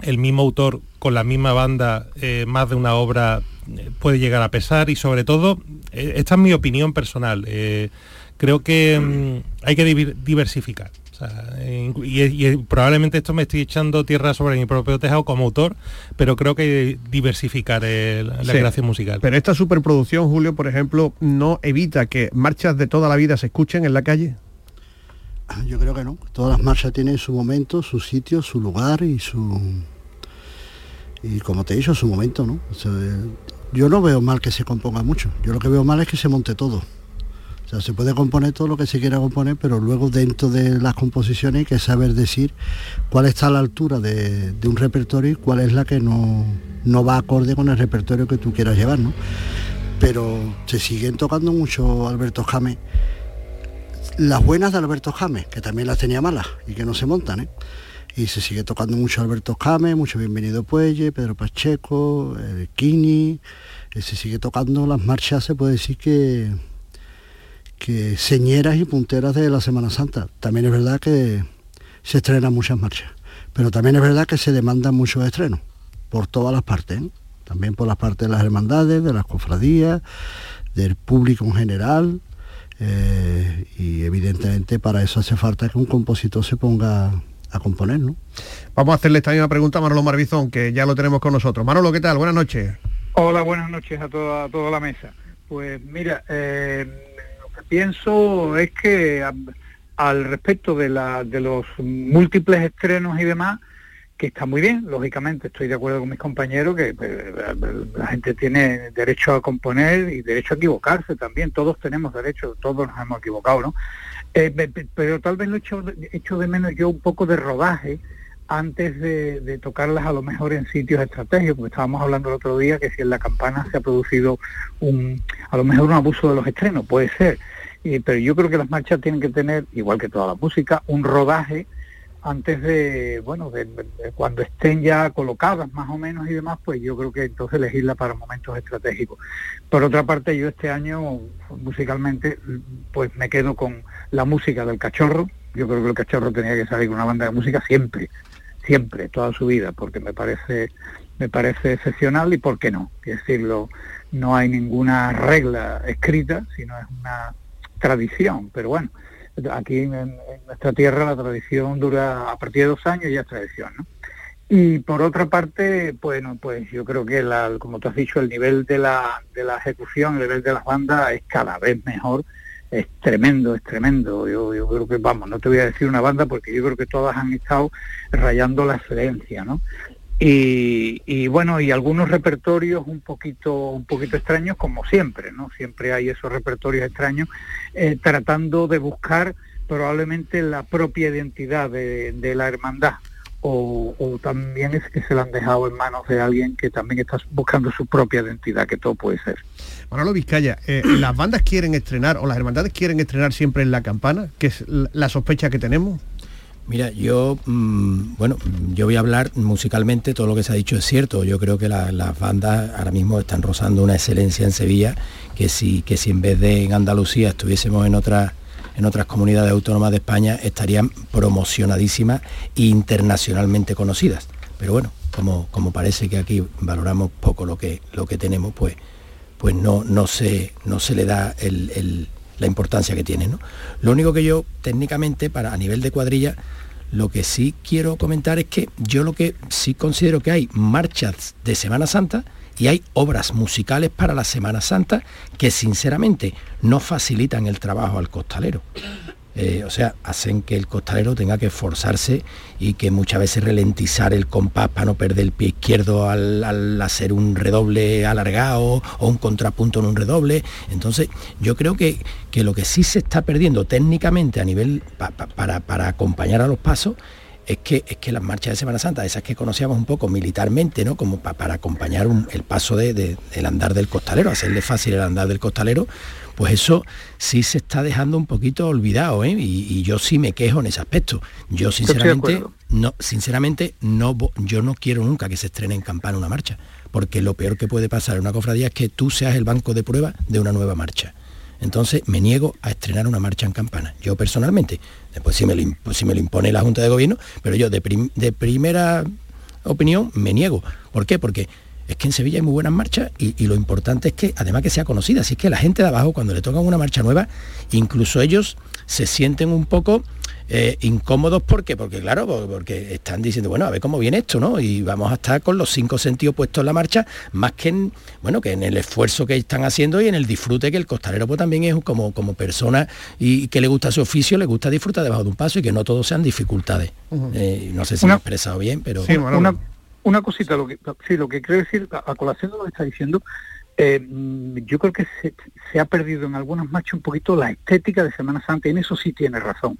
el mismo autor con la misma banda, eh, más de una obra eh, puede llegar a pesar y sobre todo, eh, esta es mi opinión personal, eh, creo que mm, hay que diversificar. O sea, inclu- y, y probablemente esto me estoy echando tierra sobre mi propio tejado como autor, pero creo que diversificar la, la Sí. creación musical. Pero esta superproducción, Julio, por ejemplo, no evita que marchas de toda la vida se escuchen en la calle. Yo creo que no. Todas las marchas tienen su momento, su sitio, su lugar y su y como te he dicho, su momento, ¿no? Yo no veo mal que se componga mucho. Yo lo que veo mal es que se monte todo. O sea, se puede componer todo lo que se quiera componer, pero luego dentro de las composiciones hay que saber decir cuál está a la altura de, de un repertorio y cuál es la que no, no va acorde con el repertorio que tú quieras llevar, ¿no? Pero se siguen tocando mucho Alberto James las buenas de Alberto James, que también las tenía malas y que no se montan, ¿eh? Y se sigue tocando mucho Alberto James, mucho Bienvenido Puelle, Pedro Pacheco, el Kini, eh, se sigue tocando las marchas, se puede decir que, que señeras y punteras de la Semana Santa. También es verdad que se estrenan muchas marchas, pero también es verdad que se demandan muchos estrenos, por todas las partes, ¿eh? también por las partes de las hermandades, de las cofradías, del público en general, eh, y evidentemente para eso hace falta que un compositor se ponga a componer, ¿no? Vamos a hacerle esta misma pregunta a Manolo Marbizón, que ya lo tenemos con nosotros. Manolo, ¿qué tal? Buenas noches. Hola, buenas noches a toda, a toda la mesa. Pues mira, eh, lo que pienso es que a- al respecto de, la, de los múltiples estrenos y demás, que está muy bien, lógicamente, estoy de acuerdo con mis compañeros que eh, la gente tiene derecho a componer y derecho a equivocarse también, todos tenemos derecho, todos nos hemos equivocado, ¿no? Eh, pe- pe- pero tal vez lo echo, de- echo de menos yo un poco de rodaje antes de, tocarlas a lo mejor en sitios estratégicos, porque estábamos hablando el otro día que si en la campana se ha producido un, a lo mejor un abuso de los estrenos, puede ser, Y- pero yo creo que las marchas tienen que tener, igual que toda la música, un rodaje antes de, bueno, de, cuando estén ya colocadas más o menos y demás, pues yo creo que entonces elegirla para momentos estratégicos. Por otra parte, yo este año musicalmente, pues me quedo con la música del cachorro. Yo creo que el cachorro tenía que salir con una banda de música siempre, siempre, toda su vida, porque me parece, me parece excepcional y por qué no. Es decirlo, no hay ninguna regla escrita, sino es una tradición, pero bueno, aquí en, nuestra tierra la tradición dura a partir de dos años ya es tradición, ¿no? Y por otra parte, bueno, pues yo creo que, como tú has dicho, el nivel de la, de la ejecución, el nivel de las bandas es cada vez mejor, es tremendo, es tremendo. Yo, yo creo que, vamos, no te voy a decir una banda porque yo creo que todas han estado rayando la excelencia, ¿no? Y, y bueno, y algunos repertorios un poquito, un poquito extraños, como siempre, ¿no? Siempre hay esos repertorios extraños, eh, tratando de buscar probablemente la propia identidad de, de la hermandad. O, o también es que se la han dejado en manos de alguien que también está buscando su propia identidad, que todo puede ser. Manolo Vizcaya, eh, ¿las bandas quieren estrenar o las hermandades quieren estrenar siempre en la campana? Que es la la sospecha que tenemos. Mira, yo, mm, bueno, yo voy a hablar musicalmente, todo lo que se ha dicho es cierto. Yo creo que las bandas ahora mismo están rozando una excelencia en Sevilla, que si, que si en vez de en Andalucía estuviésemos en otras en otras comunidades autónomas de España estarían promocionadísimas e internacionalmente conocidas. Pero bueno, como, como parece que aquí valoramos poco lo que, lo que tenemos, pues, pues no, no, se, no se le da la importancia que tiene. ¿no? Lo único que yo técnicamente, para, a nivel de cuadrilla, lo que sí quiero comentar es que yo lo que sí considero que hay marchas de Semana Santa y hay obras musicales para la Semana Santa que sinceramente no facilitan el trabajo al costalero. Eh, o sea, hacen que el costalero tenga que esforzarse y que muchas veces ralentizar el compás para no perder el pie izquierdo al, hacer un redoble alargado o un contrapunto en un redoble. Entonces, yo creo que, que lo que sí se está perdiendo técnicamente a nivel para, acompañar a los pasos es que, es que las marchas de Semana Santa, esas que conocíamos un poco militarmente, ¿no? Como para acompañar el paso de, del andar del costalero, hacerle fácil el andar del costalero, pues eso sí se está dejando un poquito olvidado, ¿eh? y, yo sí me quejo en ese aspecto. Yo sinceramente, no, sinceramente no, yo no quiero nunca que se estrene en campana una marcha, porque lo peor que puede pasar en una cofradía es que tú seas el banco de prueba de una nueva marcha. Entonces me niego a estrenar una marcha en campana. Yo personalmente, después si me lo, si me lo impone la Junta de Gobierno, pero yo de, de primera opinión me niego. ¿Por qué? Porque es que en Sevilla hay muy buenas marchas y, lo importante es que además que sea conocida, así que la gente de abajo cuando le tocan una marcha nueva, incluso ellos se sienten un poco eh, incómodos. Porque porque claro porque están diciendo bueno a ver cómo viene esto no y vamos a estar con los cinco sentidos puestos en la marcha más que en bueno que en el esfuerzo que están haciendo y en el disfrute que el costalero pues, también es como como persona y que le gusta su oficio le gusta disfrutar debajo de un paso y que no todos sean dificultades. Eh, no sé si me he expresado bien pero una cosita, lo que, sí, lo que quiero decir, a, colación de lo que está diciendo, eh, mm, yo creo que se, ha perdido en algunas marchas un poquito la estética de Semana Santa, y en eso sí tiene razón.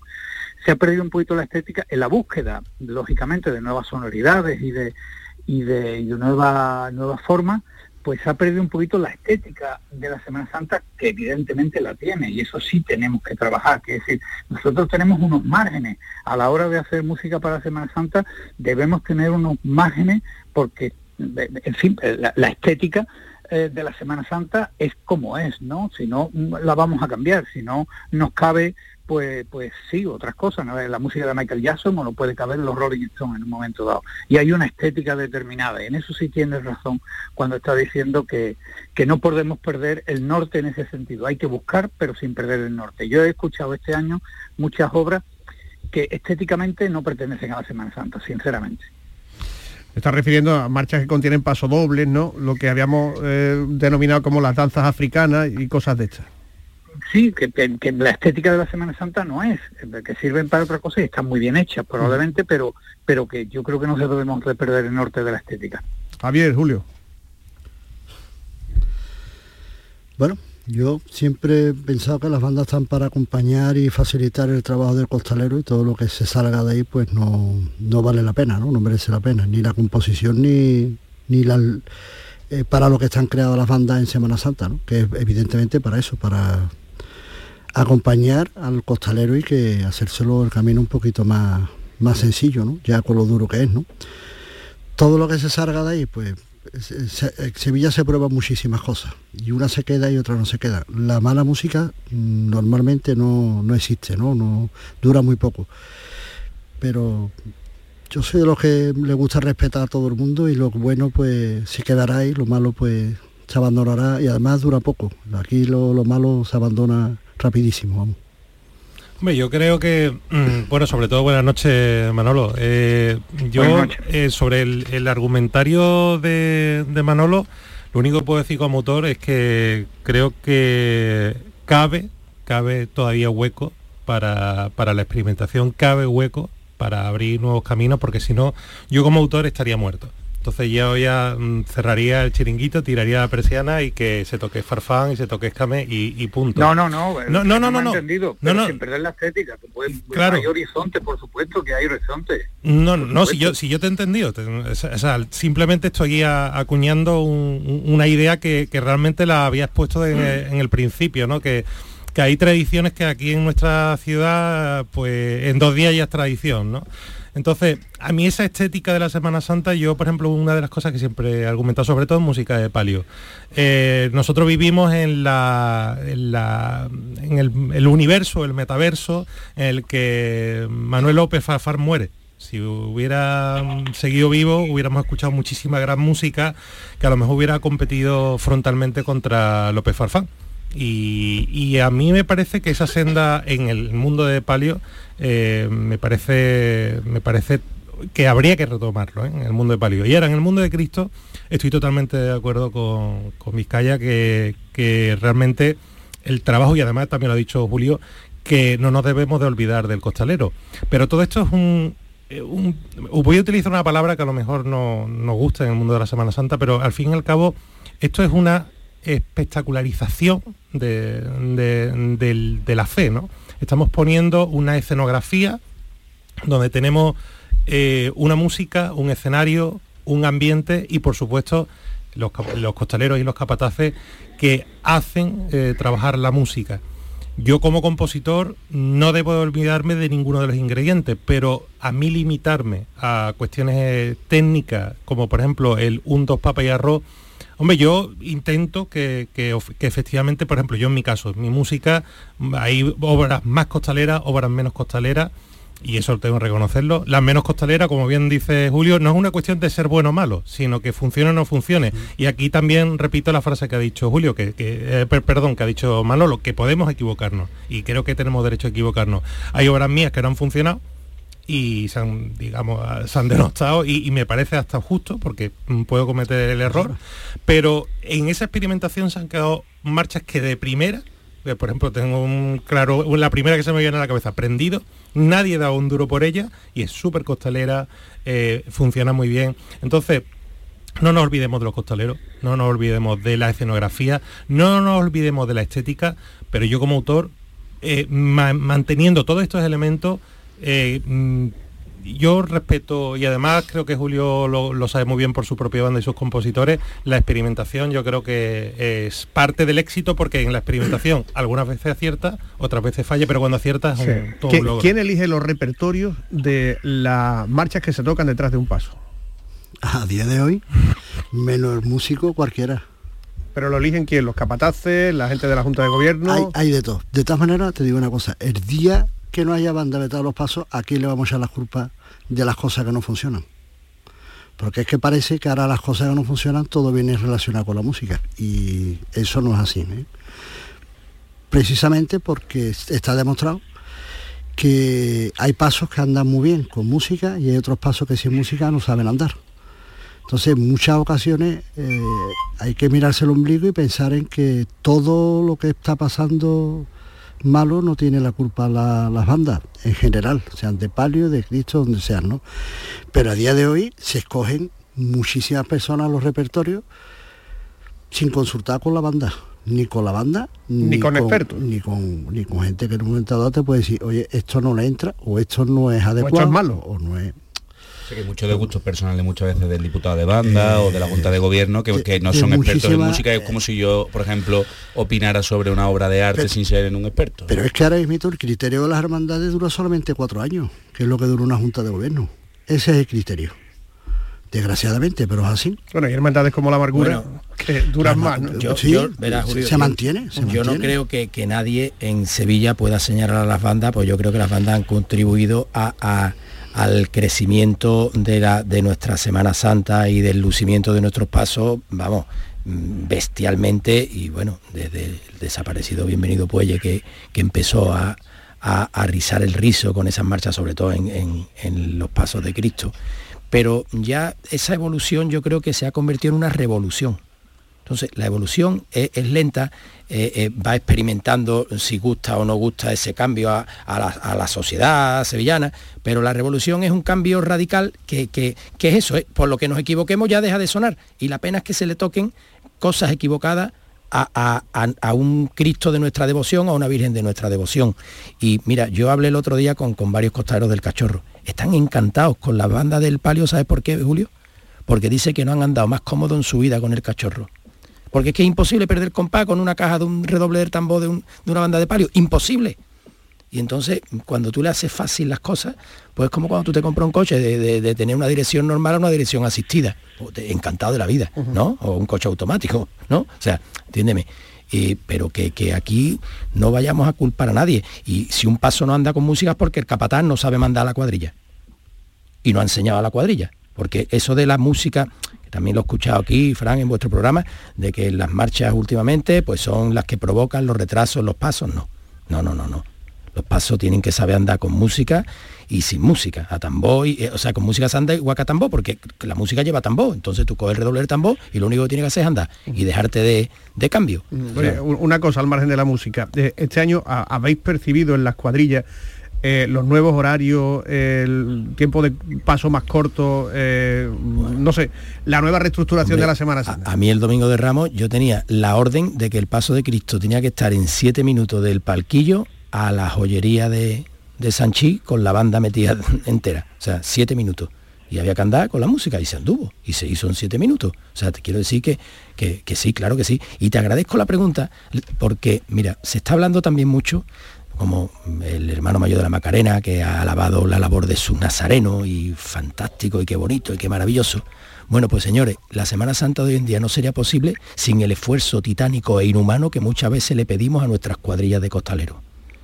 Se ha perdido un poquito la estética en la búsqueda, lógicamente, de nuevas sonoridades y de, y de, y de nuevas nueva formas, pues ha perdido un poquito la estética de la Semana Santa, que evidentemente la tiene, y eso sí tenemos que trabajar, que es decir, nosotros tenemos unos márgenes, a la hora de hacer música para la Semana Santa debemos tener unos márgenes porque, en fin, la, estética eh, de la Semana Santa es como es, ¿no? Si no, la vamos a cambiar, si no nos cabe pues, pues sí, otras cosas. La música de Michael Jackson o no puede caber los Rolling Stones en un momento dado. Y hay una estética determinada. En eso sí tienes razón cuando está diciendo que, que no podemos perder el norte en ese sentido. Hay que buscar, pero sin perder el norte. Yo he escuchado este año muchas obras que estéticamente no pertenecen a la Semana Santa, sinceramente. Está refiriendo a marchas que contienen pasodobles, ¿no? Lo que habíamos eh, denominado como las danzas africanas y cosas de estas sí, que, la estética de la Semana Santa no es, que sirven para otra cosa y están muy bien hechas probablemente, pero, pero que yo creo que no se debemos de perder el norte de la estética. Javier, Julio. Bueno, yo siempre he pensado que las bandas están para acompañar y facilitar el trabajo del costalero y todo lo que se salga de ahí pues no, no vale la pena, ¿no? No merece la pena, ni la composición ni, ni la eh, para lo que están creadas las bandas en Semana Santa, ¿no? que es evidentemente para eso, para acompañar al costalero y que hacérselo el camino un poquito más, más sencillo, ¿no? ya con lo duro que es. ¿no? Todo lo que se salga de ahí, pues en Sevilla se prueba muchísimas cosas y una se queda y otra no se queda. La mala música mm, normalmente no, no existe, ¿no? no dura muy poco. Pero yo soy de los que le gusta respetar a todo el mundo y lo bueno pues se quedará y lo malo pues se abandonará y además dura poco. Aquí lo, malo se abandona rapidísimo. Vamos. Hombre, yo creo que, mm, bueno, sobre todo buenas noches, Manolo. Eh, yo, eh, sobre el, argumentario de, Manolo, lo único que puedo decir como autor es que creo que cabe, cabe todavía hueco para, para la experimentación, cabe hueco para abrir nuevos caminos, porque si no, yo como autor estaría muerto. Entonces yo ya mm, cerraría el chiringuito, tiraría la persiana y que se toque farfán y se toque escame y, punto. No, no, no. No, no, no, no. Entendido, no, no. Sin perder la estética. claro. Hay horizonte, por supuesto que hay horizonte. No, no, si yo, si yo te he entendido. o sea, simplemente estoy acuñando una idea que, realmente la había expuesto en, mm. en el principio, ¿no? Que que hay tradiciones que aquí en nuestra ciudad, pues en dos días ya es tradición, ¿no? Entonces, a mí esa estética de la Semana Santa, yo, por ejemplo, una de las cosas que siempre he argumentado, sobre todo en música de palio. Eh, nosotros vivimos en, la, en, el, universo, el metaverso, en el que Manuel López Farfar muere. Si hubiera seguido vivo, hubiéramos escuchado muchísima gran música que a lo mejor hubiera competido frontalmente contra López Farfán. Y, a mí me parece que esa senda en el mundo de palio eh, me parece me parece que habría que retomarlo ¿eh? en el mundo de palio. Y ahora en el mundo de Cristo estoy totalmente de acuerdo con, con Vizcaya que, que realmente el trabajo, y además también lo ha dicho Julio, que no nos debemos de olvidar del costalero. Pero todo esto es un, eh, voy a utilizar una palabra que a lo mejor no nos gusta en el mundo de la Semana Santa, pero al fin y al cabo esto es una espectacularización de, la fe, ¿no? Estamos poniendo una escenografía donde tenemos eh, una música, un escenario, un ambiente y por supuesto los, costaleros y los capataces que hacen eh, trabajar la música. Yo como compositor no debo olvidarme de ninguno de los ingredientes, pero a mí limitarme a cuestiones eh, técnicas, como por ejemplo el un, dos papas y arroz, Hombre, yo intento que, efectivamente, por ejemplo, yo en mi caso, mi música, hay obras más costaleras, obras menos costaleras, y eso tengo que reconocerlo. Las menos costaleras, como bien dice Julio, no es una cuestión de ser bueno o malo, sino que funcione o no funcione. Y aquí también repito la frase que ha dicho Julio, que, eh, perdón, que ha dicho Manolo, que podemos equivocarnos. Y creo que tenemos derecho a equivocarnos. Hay obras mías que no han funcionado, y se han, digamos, se han denostado y, me parece hasta justo porque puedo cometer el error, pero en esa experimentación se han quedado marchas que de primera, por ejemplo, tengo un claro, la primera que se me viene a la cabeza, prendido, nadie da un duro por ella y es súper costalera, eh, funciona muy bien. Entonces, no nos olvidemos de los costaleros, no nos olvidemos de la escenografía, no nos olvidemos de la estética, pero yo como autor, eh, manteniendo todos estos elementos, eh, mm, yo respeto, y además creo que Julio lo, sabe muy bien por su propia banda y sus compositores, la experimentación yo creo que es parte del éxito porque en la experimentación algunas veces acierta, otras veces falla, pero cuando acierta es todo un logro. ¿Quién elige los repertorios de las marchas que se tocan detrás de un paso? A día de hoy, menos el músico cualquiera. ¿Pero lo eligen quién? ¿Los capataces? ¿La gente de la Junta de Gobierno? Hay, hay de todo. De todas maneras, te digo una cosa, el día que no haya banda de todos los pasos, aquí le vamos a echar la culpa de las cosas que no funcionan. Porque es que parece que ahora las cosas que no funcionan todo viene relacionado con la música. Y eso no es así. ¿eh? Precisamente porque está demostrado que hay pasos que andan muy bien con música y hay otros pasos que sin música no saben andar. Entonces, en muchas ocasiones eh, hay que mirarse el ombligo y pensar en que todo lo que está pasando malo no tiene la culpa las bandas en general, sean de palio, de Cristo, donde sean, ¿no? Pero a día de hoy se escogen muchísimas personas los repertorios sin consultar con la banda, ni con la banda, ni, con, expertos, ni con, ni con gente que en un momento dado te puede decir, oye, esto no le entra, o esto no es adecuado, o esto es malo, o no es que mucho de gustos personales muchas veces del diputado de banda o de la Junta de Gobierno que, no son expertos en música. Es como si yo, por ejemplo, opinara sobre una obra de arte sin ser en un experto. Pero es que ahora mismo el criterio de las hermandades dura solamente cuatro años, que es lo que dura una Junta de Gobierno. Ese es el criterio desgraciadamente, pero es así. Bueno, hay hermandades como la amargura que duran más. se, mantiene. yo no creo que, nadie en Sevilla pueda señalar a las bandas, pues yo creo que las bandas han contribuido a al crecimiento de, la, de nuestra Semana Santa y del lucimiento de nuestros pasos, vamos, mm, bestialmente y bueno, desde el desaparecido Bienvenido Puelle que, que empezó a, a, rizar el rizo con esas marchas, sobre todo en, en, los pasos de Cristo. Pero ya esa evolución yo creo que se ha convertido en una revolución. Entonces, la evolución es, lenta, eh, eh, va experimentando si gusta o no gusta ese cambio a, la, sociedad sevillana, pero la revolución es un cambio radical que, es eso, eh, por lo que nos equivoquemos ya deja de sonar y la pena es que se le toquen cosas equivocadas a, un Cristo de nuestra devoción, a una Virgen de nuestra devoción. Y mira, yo hablé el otro día con, con varios costaderos del cachorro. Están encantados con la banda del palio, ¿sabes por qué, Julio? Porque dice que no han andado más cómodo en su vida con el cachorro Porque es que es imposible perder compás con una caja de un redoble del tambor de, un- de una banda de palio. Imposible. Y entonces, cuando tú le haces fácil las cosas, pues es como cuando tú te compras un coche de, de- de tener una dirección normal a una dirección asistida. Encantado de la vida, ¿no? O un coche automático, ¿no? O sea, entiéndeme. Eh, pero que, que aquí no vayamos a culpar a nadie. Y si un paso no anda con música es porque el capataz no sabe mandar a la cuadrilla. Y no ha enseñado a la cuadrilla. Porque eso de la música, también lo he escuchado aquí, Fran, en vuestro programa, de que las marchas últimamente pues son las que provocan los retrasos, los pasos, no. No, no, no, no. Los pasos tienen que saber andar con música y sin música, a tambor, y- eh, o sea, con música se anda igual que a tambor, porque la música lleva tambor, entonces tú coges el redoble del tambor y lo único que tienes que hacer es andar y dejarte de, de cambio. Un- una cosa al margen de la música. Eh, Este año habéis percibido en las cuadrillas eh, los nuevos horarios, el tiempo de paso más corto, eh, no sé, la nueva reestructuración Hombre, de la Semana Santa. A mí el domingo de Ramos yo tenía la orden de que el paso de Cristo tenía que estar en siete minutos del palquillo a la joyería de, de Sanchi con la banda metida entera. O sea, siete minutos. Y había que andar con la música y se anduvo. Y se hizo en siete minutos. O sea, te quiero decir que, que, que sí, claro que sí. Y te agradezco la pregunta porque, mira, se está hablando también mucho como el hermano mayor de la Macarena, que ha alabado la labor de su nazareno y fantástico y qué bonito y qué maravilloso. Bueno, pues señores, la Semana Santa de hoy en día no sería posible sin el esfuerzo titánico e inhumano que muchas veces le pedimos a nuestras cuadrillas de costaleros.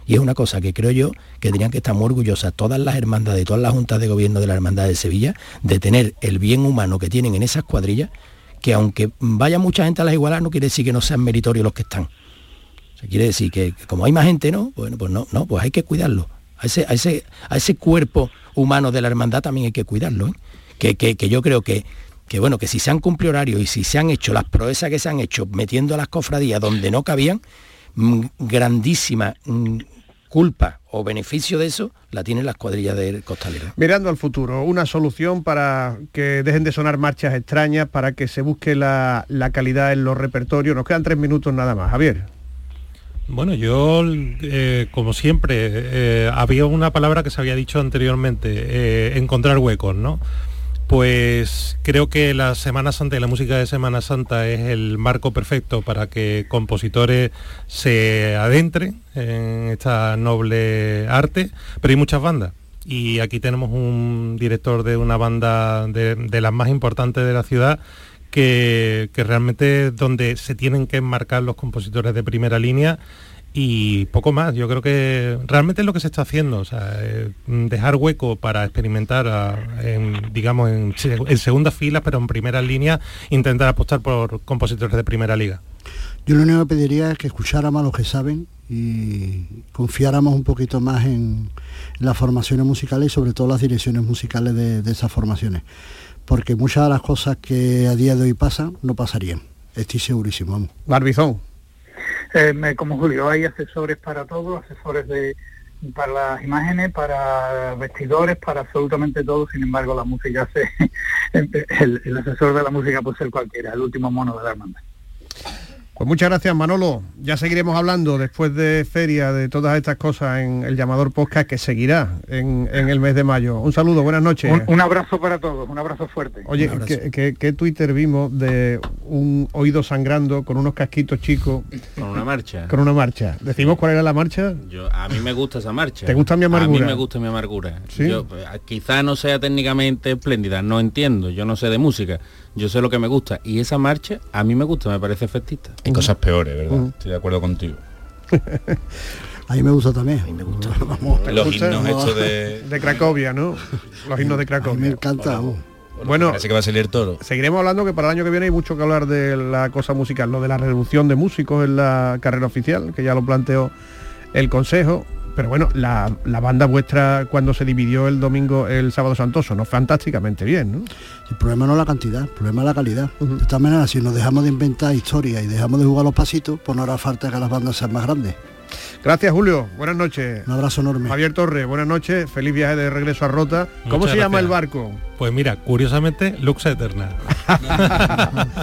Y es una cosa que creo yo que tendrían que estar muy orgullosas todas las hermandades, todas las juntas de gobierno de la Hermandad de Sevilla, de tener el bien humano que tienen en esas cuadrillas, que aunque vaya mucha gente a las igualas, no quiere decir que no sean meritorios los que están. O sea, quiere decir que como hay más gente, ¿no? Bueno, pues no, no, pues hay que cuidarlo. A ese, a ese, a ese cuerpo humano de la hermandad también hay que cuidarlo. ¿eh? Que, que- que yo creo que, que bueno, que si se han cumplido horarios y si se han hecho las proezas que se han hecho metiendo a las cofradías donde no cabían, mm, grandísima mm, culpa o beneficio de eso la tienen las cuadrillas del costalero. Mirando al futuro, una solución para que dejen de sonar marchas extrañas, para que se busque la, la calidad en los repertorios. Nos quedan tres minutos nada más. Javier. Bueno, yo, eh, como siempre, eh, había una palabra que se había dicho anteriormente, eh, encontrar huecos, ¿no? Pues creo que la Semana Santa y la música de Semana Santa es el marco perfecto para que compositores se adentren en esta noble arte, pero hay muchas bandas. Y aquí tenemos un director de una banda de, de las más importantes de la ciudad que, que realmente donde se tienen que enmarcar los compositores de primera línea y poco más. Yo creo que realmente es lo que se está haciendo, o sea, eh, dejar hueco para experimentar, a- en, digamos, en, se- en segunda fila, pero en primera línea, intentar apostar por compositores de primera liga. Yo lo único que pediría es que escucháramos a los que saben y confiáramos un poquito más en, las formaciones musicales y sobre todo las direcciones musicales de esas formaciones. Porque muchas de las cosas que a día de hoy pasan no pasarían. Estoy segurísimo. Vamos. Barbizón. Eh, me- como Julio, hay asesores para todo, asesores de para las imágenes, para vestidores, para absolutamente todo, sin embargo la música se el, el asesor de la música puede ser cualquiera, el último mono de la hermandad. Pues muchas gracias Manolo. Ya seguiremos hablando después de feria de todas estas cosas en el llamador podcast que seguirá en, en el mes de mayo. Un saludo, buenas noches. Un, un abrazo para todos, un abrazo fuerte. Oye, abrazo. ¿qué, qué, qué Twitter vimos de un oído sangrando con unos casquitos chicos Con una marcha. con una marcha? ¿Decimos cuál era la marcha? Yo, a mí me gusta esa marcha. ¿Te gusta mi A amargura? mí me gusta mi amargura. ¿Sí? Yo, pues, quizá no sea técnicamente espléndida, no entiendo, yo no sé de música, yo sé lo que me gusta. Y esa marcha a mí me gusta, me parece festista. Hay cosas peores, ¿verdad? Estoy de acuerdo contigo. A mí me gusta también. A mí me gusta. Vamos, Los gusta? himnos hechos de... De Cracovia, ¿no? Los himnos de Cracovia. me encanta. Bueno, Parece que va a salir toro. seguiremos hablando que para el año que viene hay mucho que hablar de la cosa musical, lo de la reducción de músicos en la carrera oficial, que ya lo planteó el Consejo. Pero bueno, la, la banda vuestra cuando se dividió el domingo, el sábado santoso, no fantásticamente bien, ¿no? El problema no es la cantidad, el problema es la calidad. De esta manera, si nos dejamos de inventar historias y dejamos de jugar los pasitos, pues no hará falta que las bandas sean más grandes. Gracias Julio, buenas noches. Un abrazo enorme. Javier Torres, buenas noches, feliz viaje de regreso a Rota. ¿Cómo Muchas se llama el barco? Pues mira, curiosamente, Lux Eterna.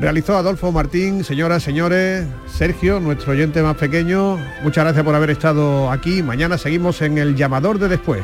Realizó Adolfo Martín, señoras, señores, Sergio, nuestro oyente más pequeño, muchas gracias por haber estado aquí. Mañana seguimos en el llamador de después.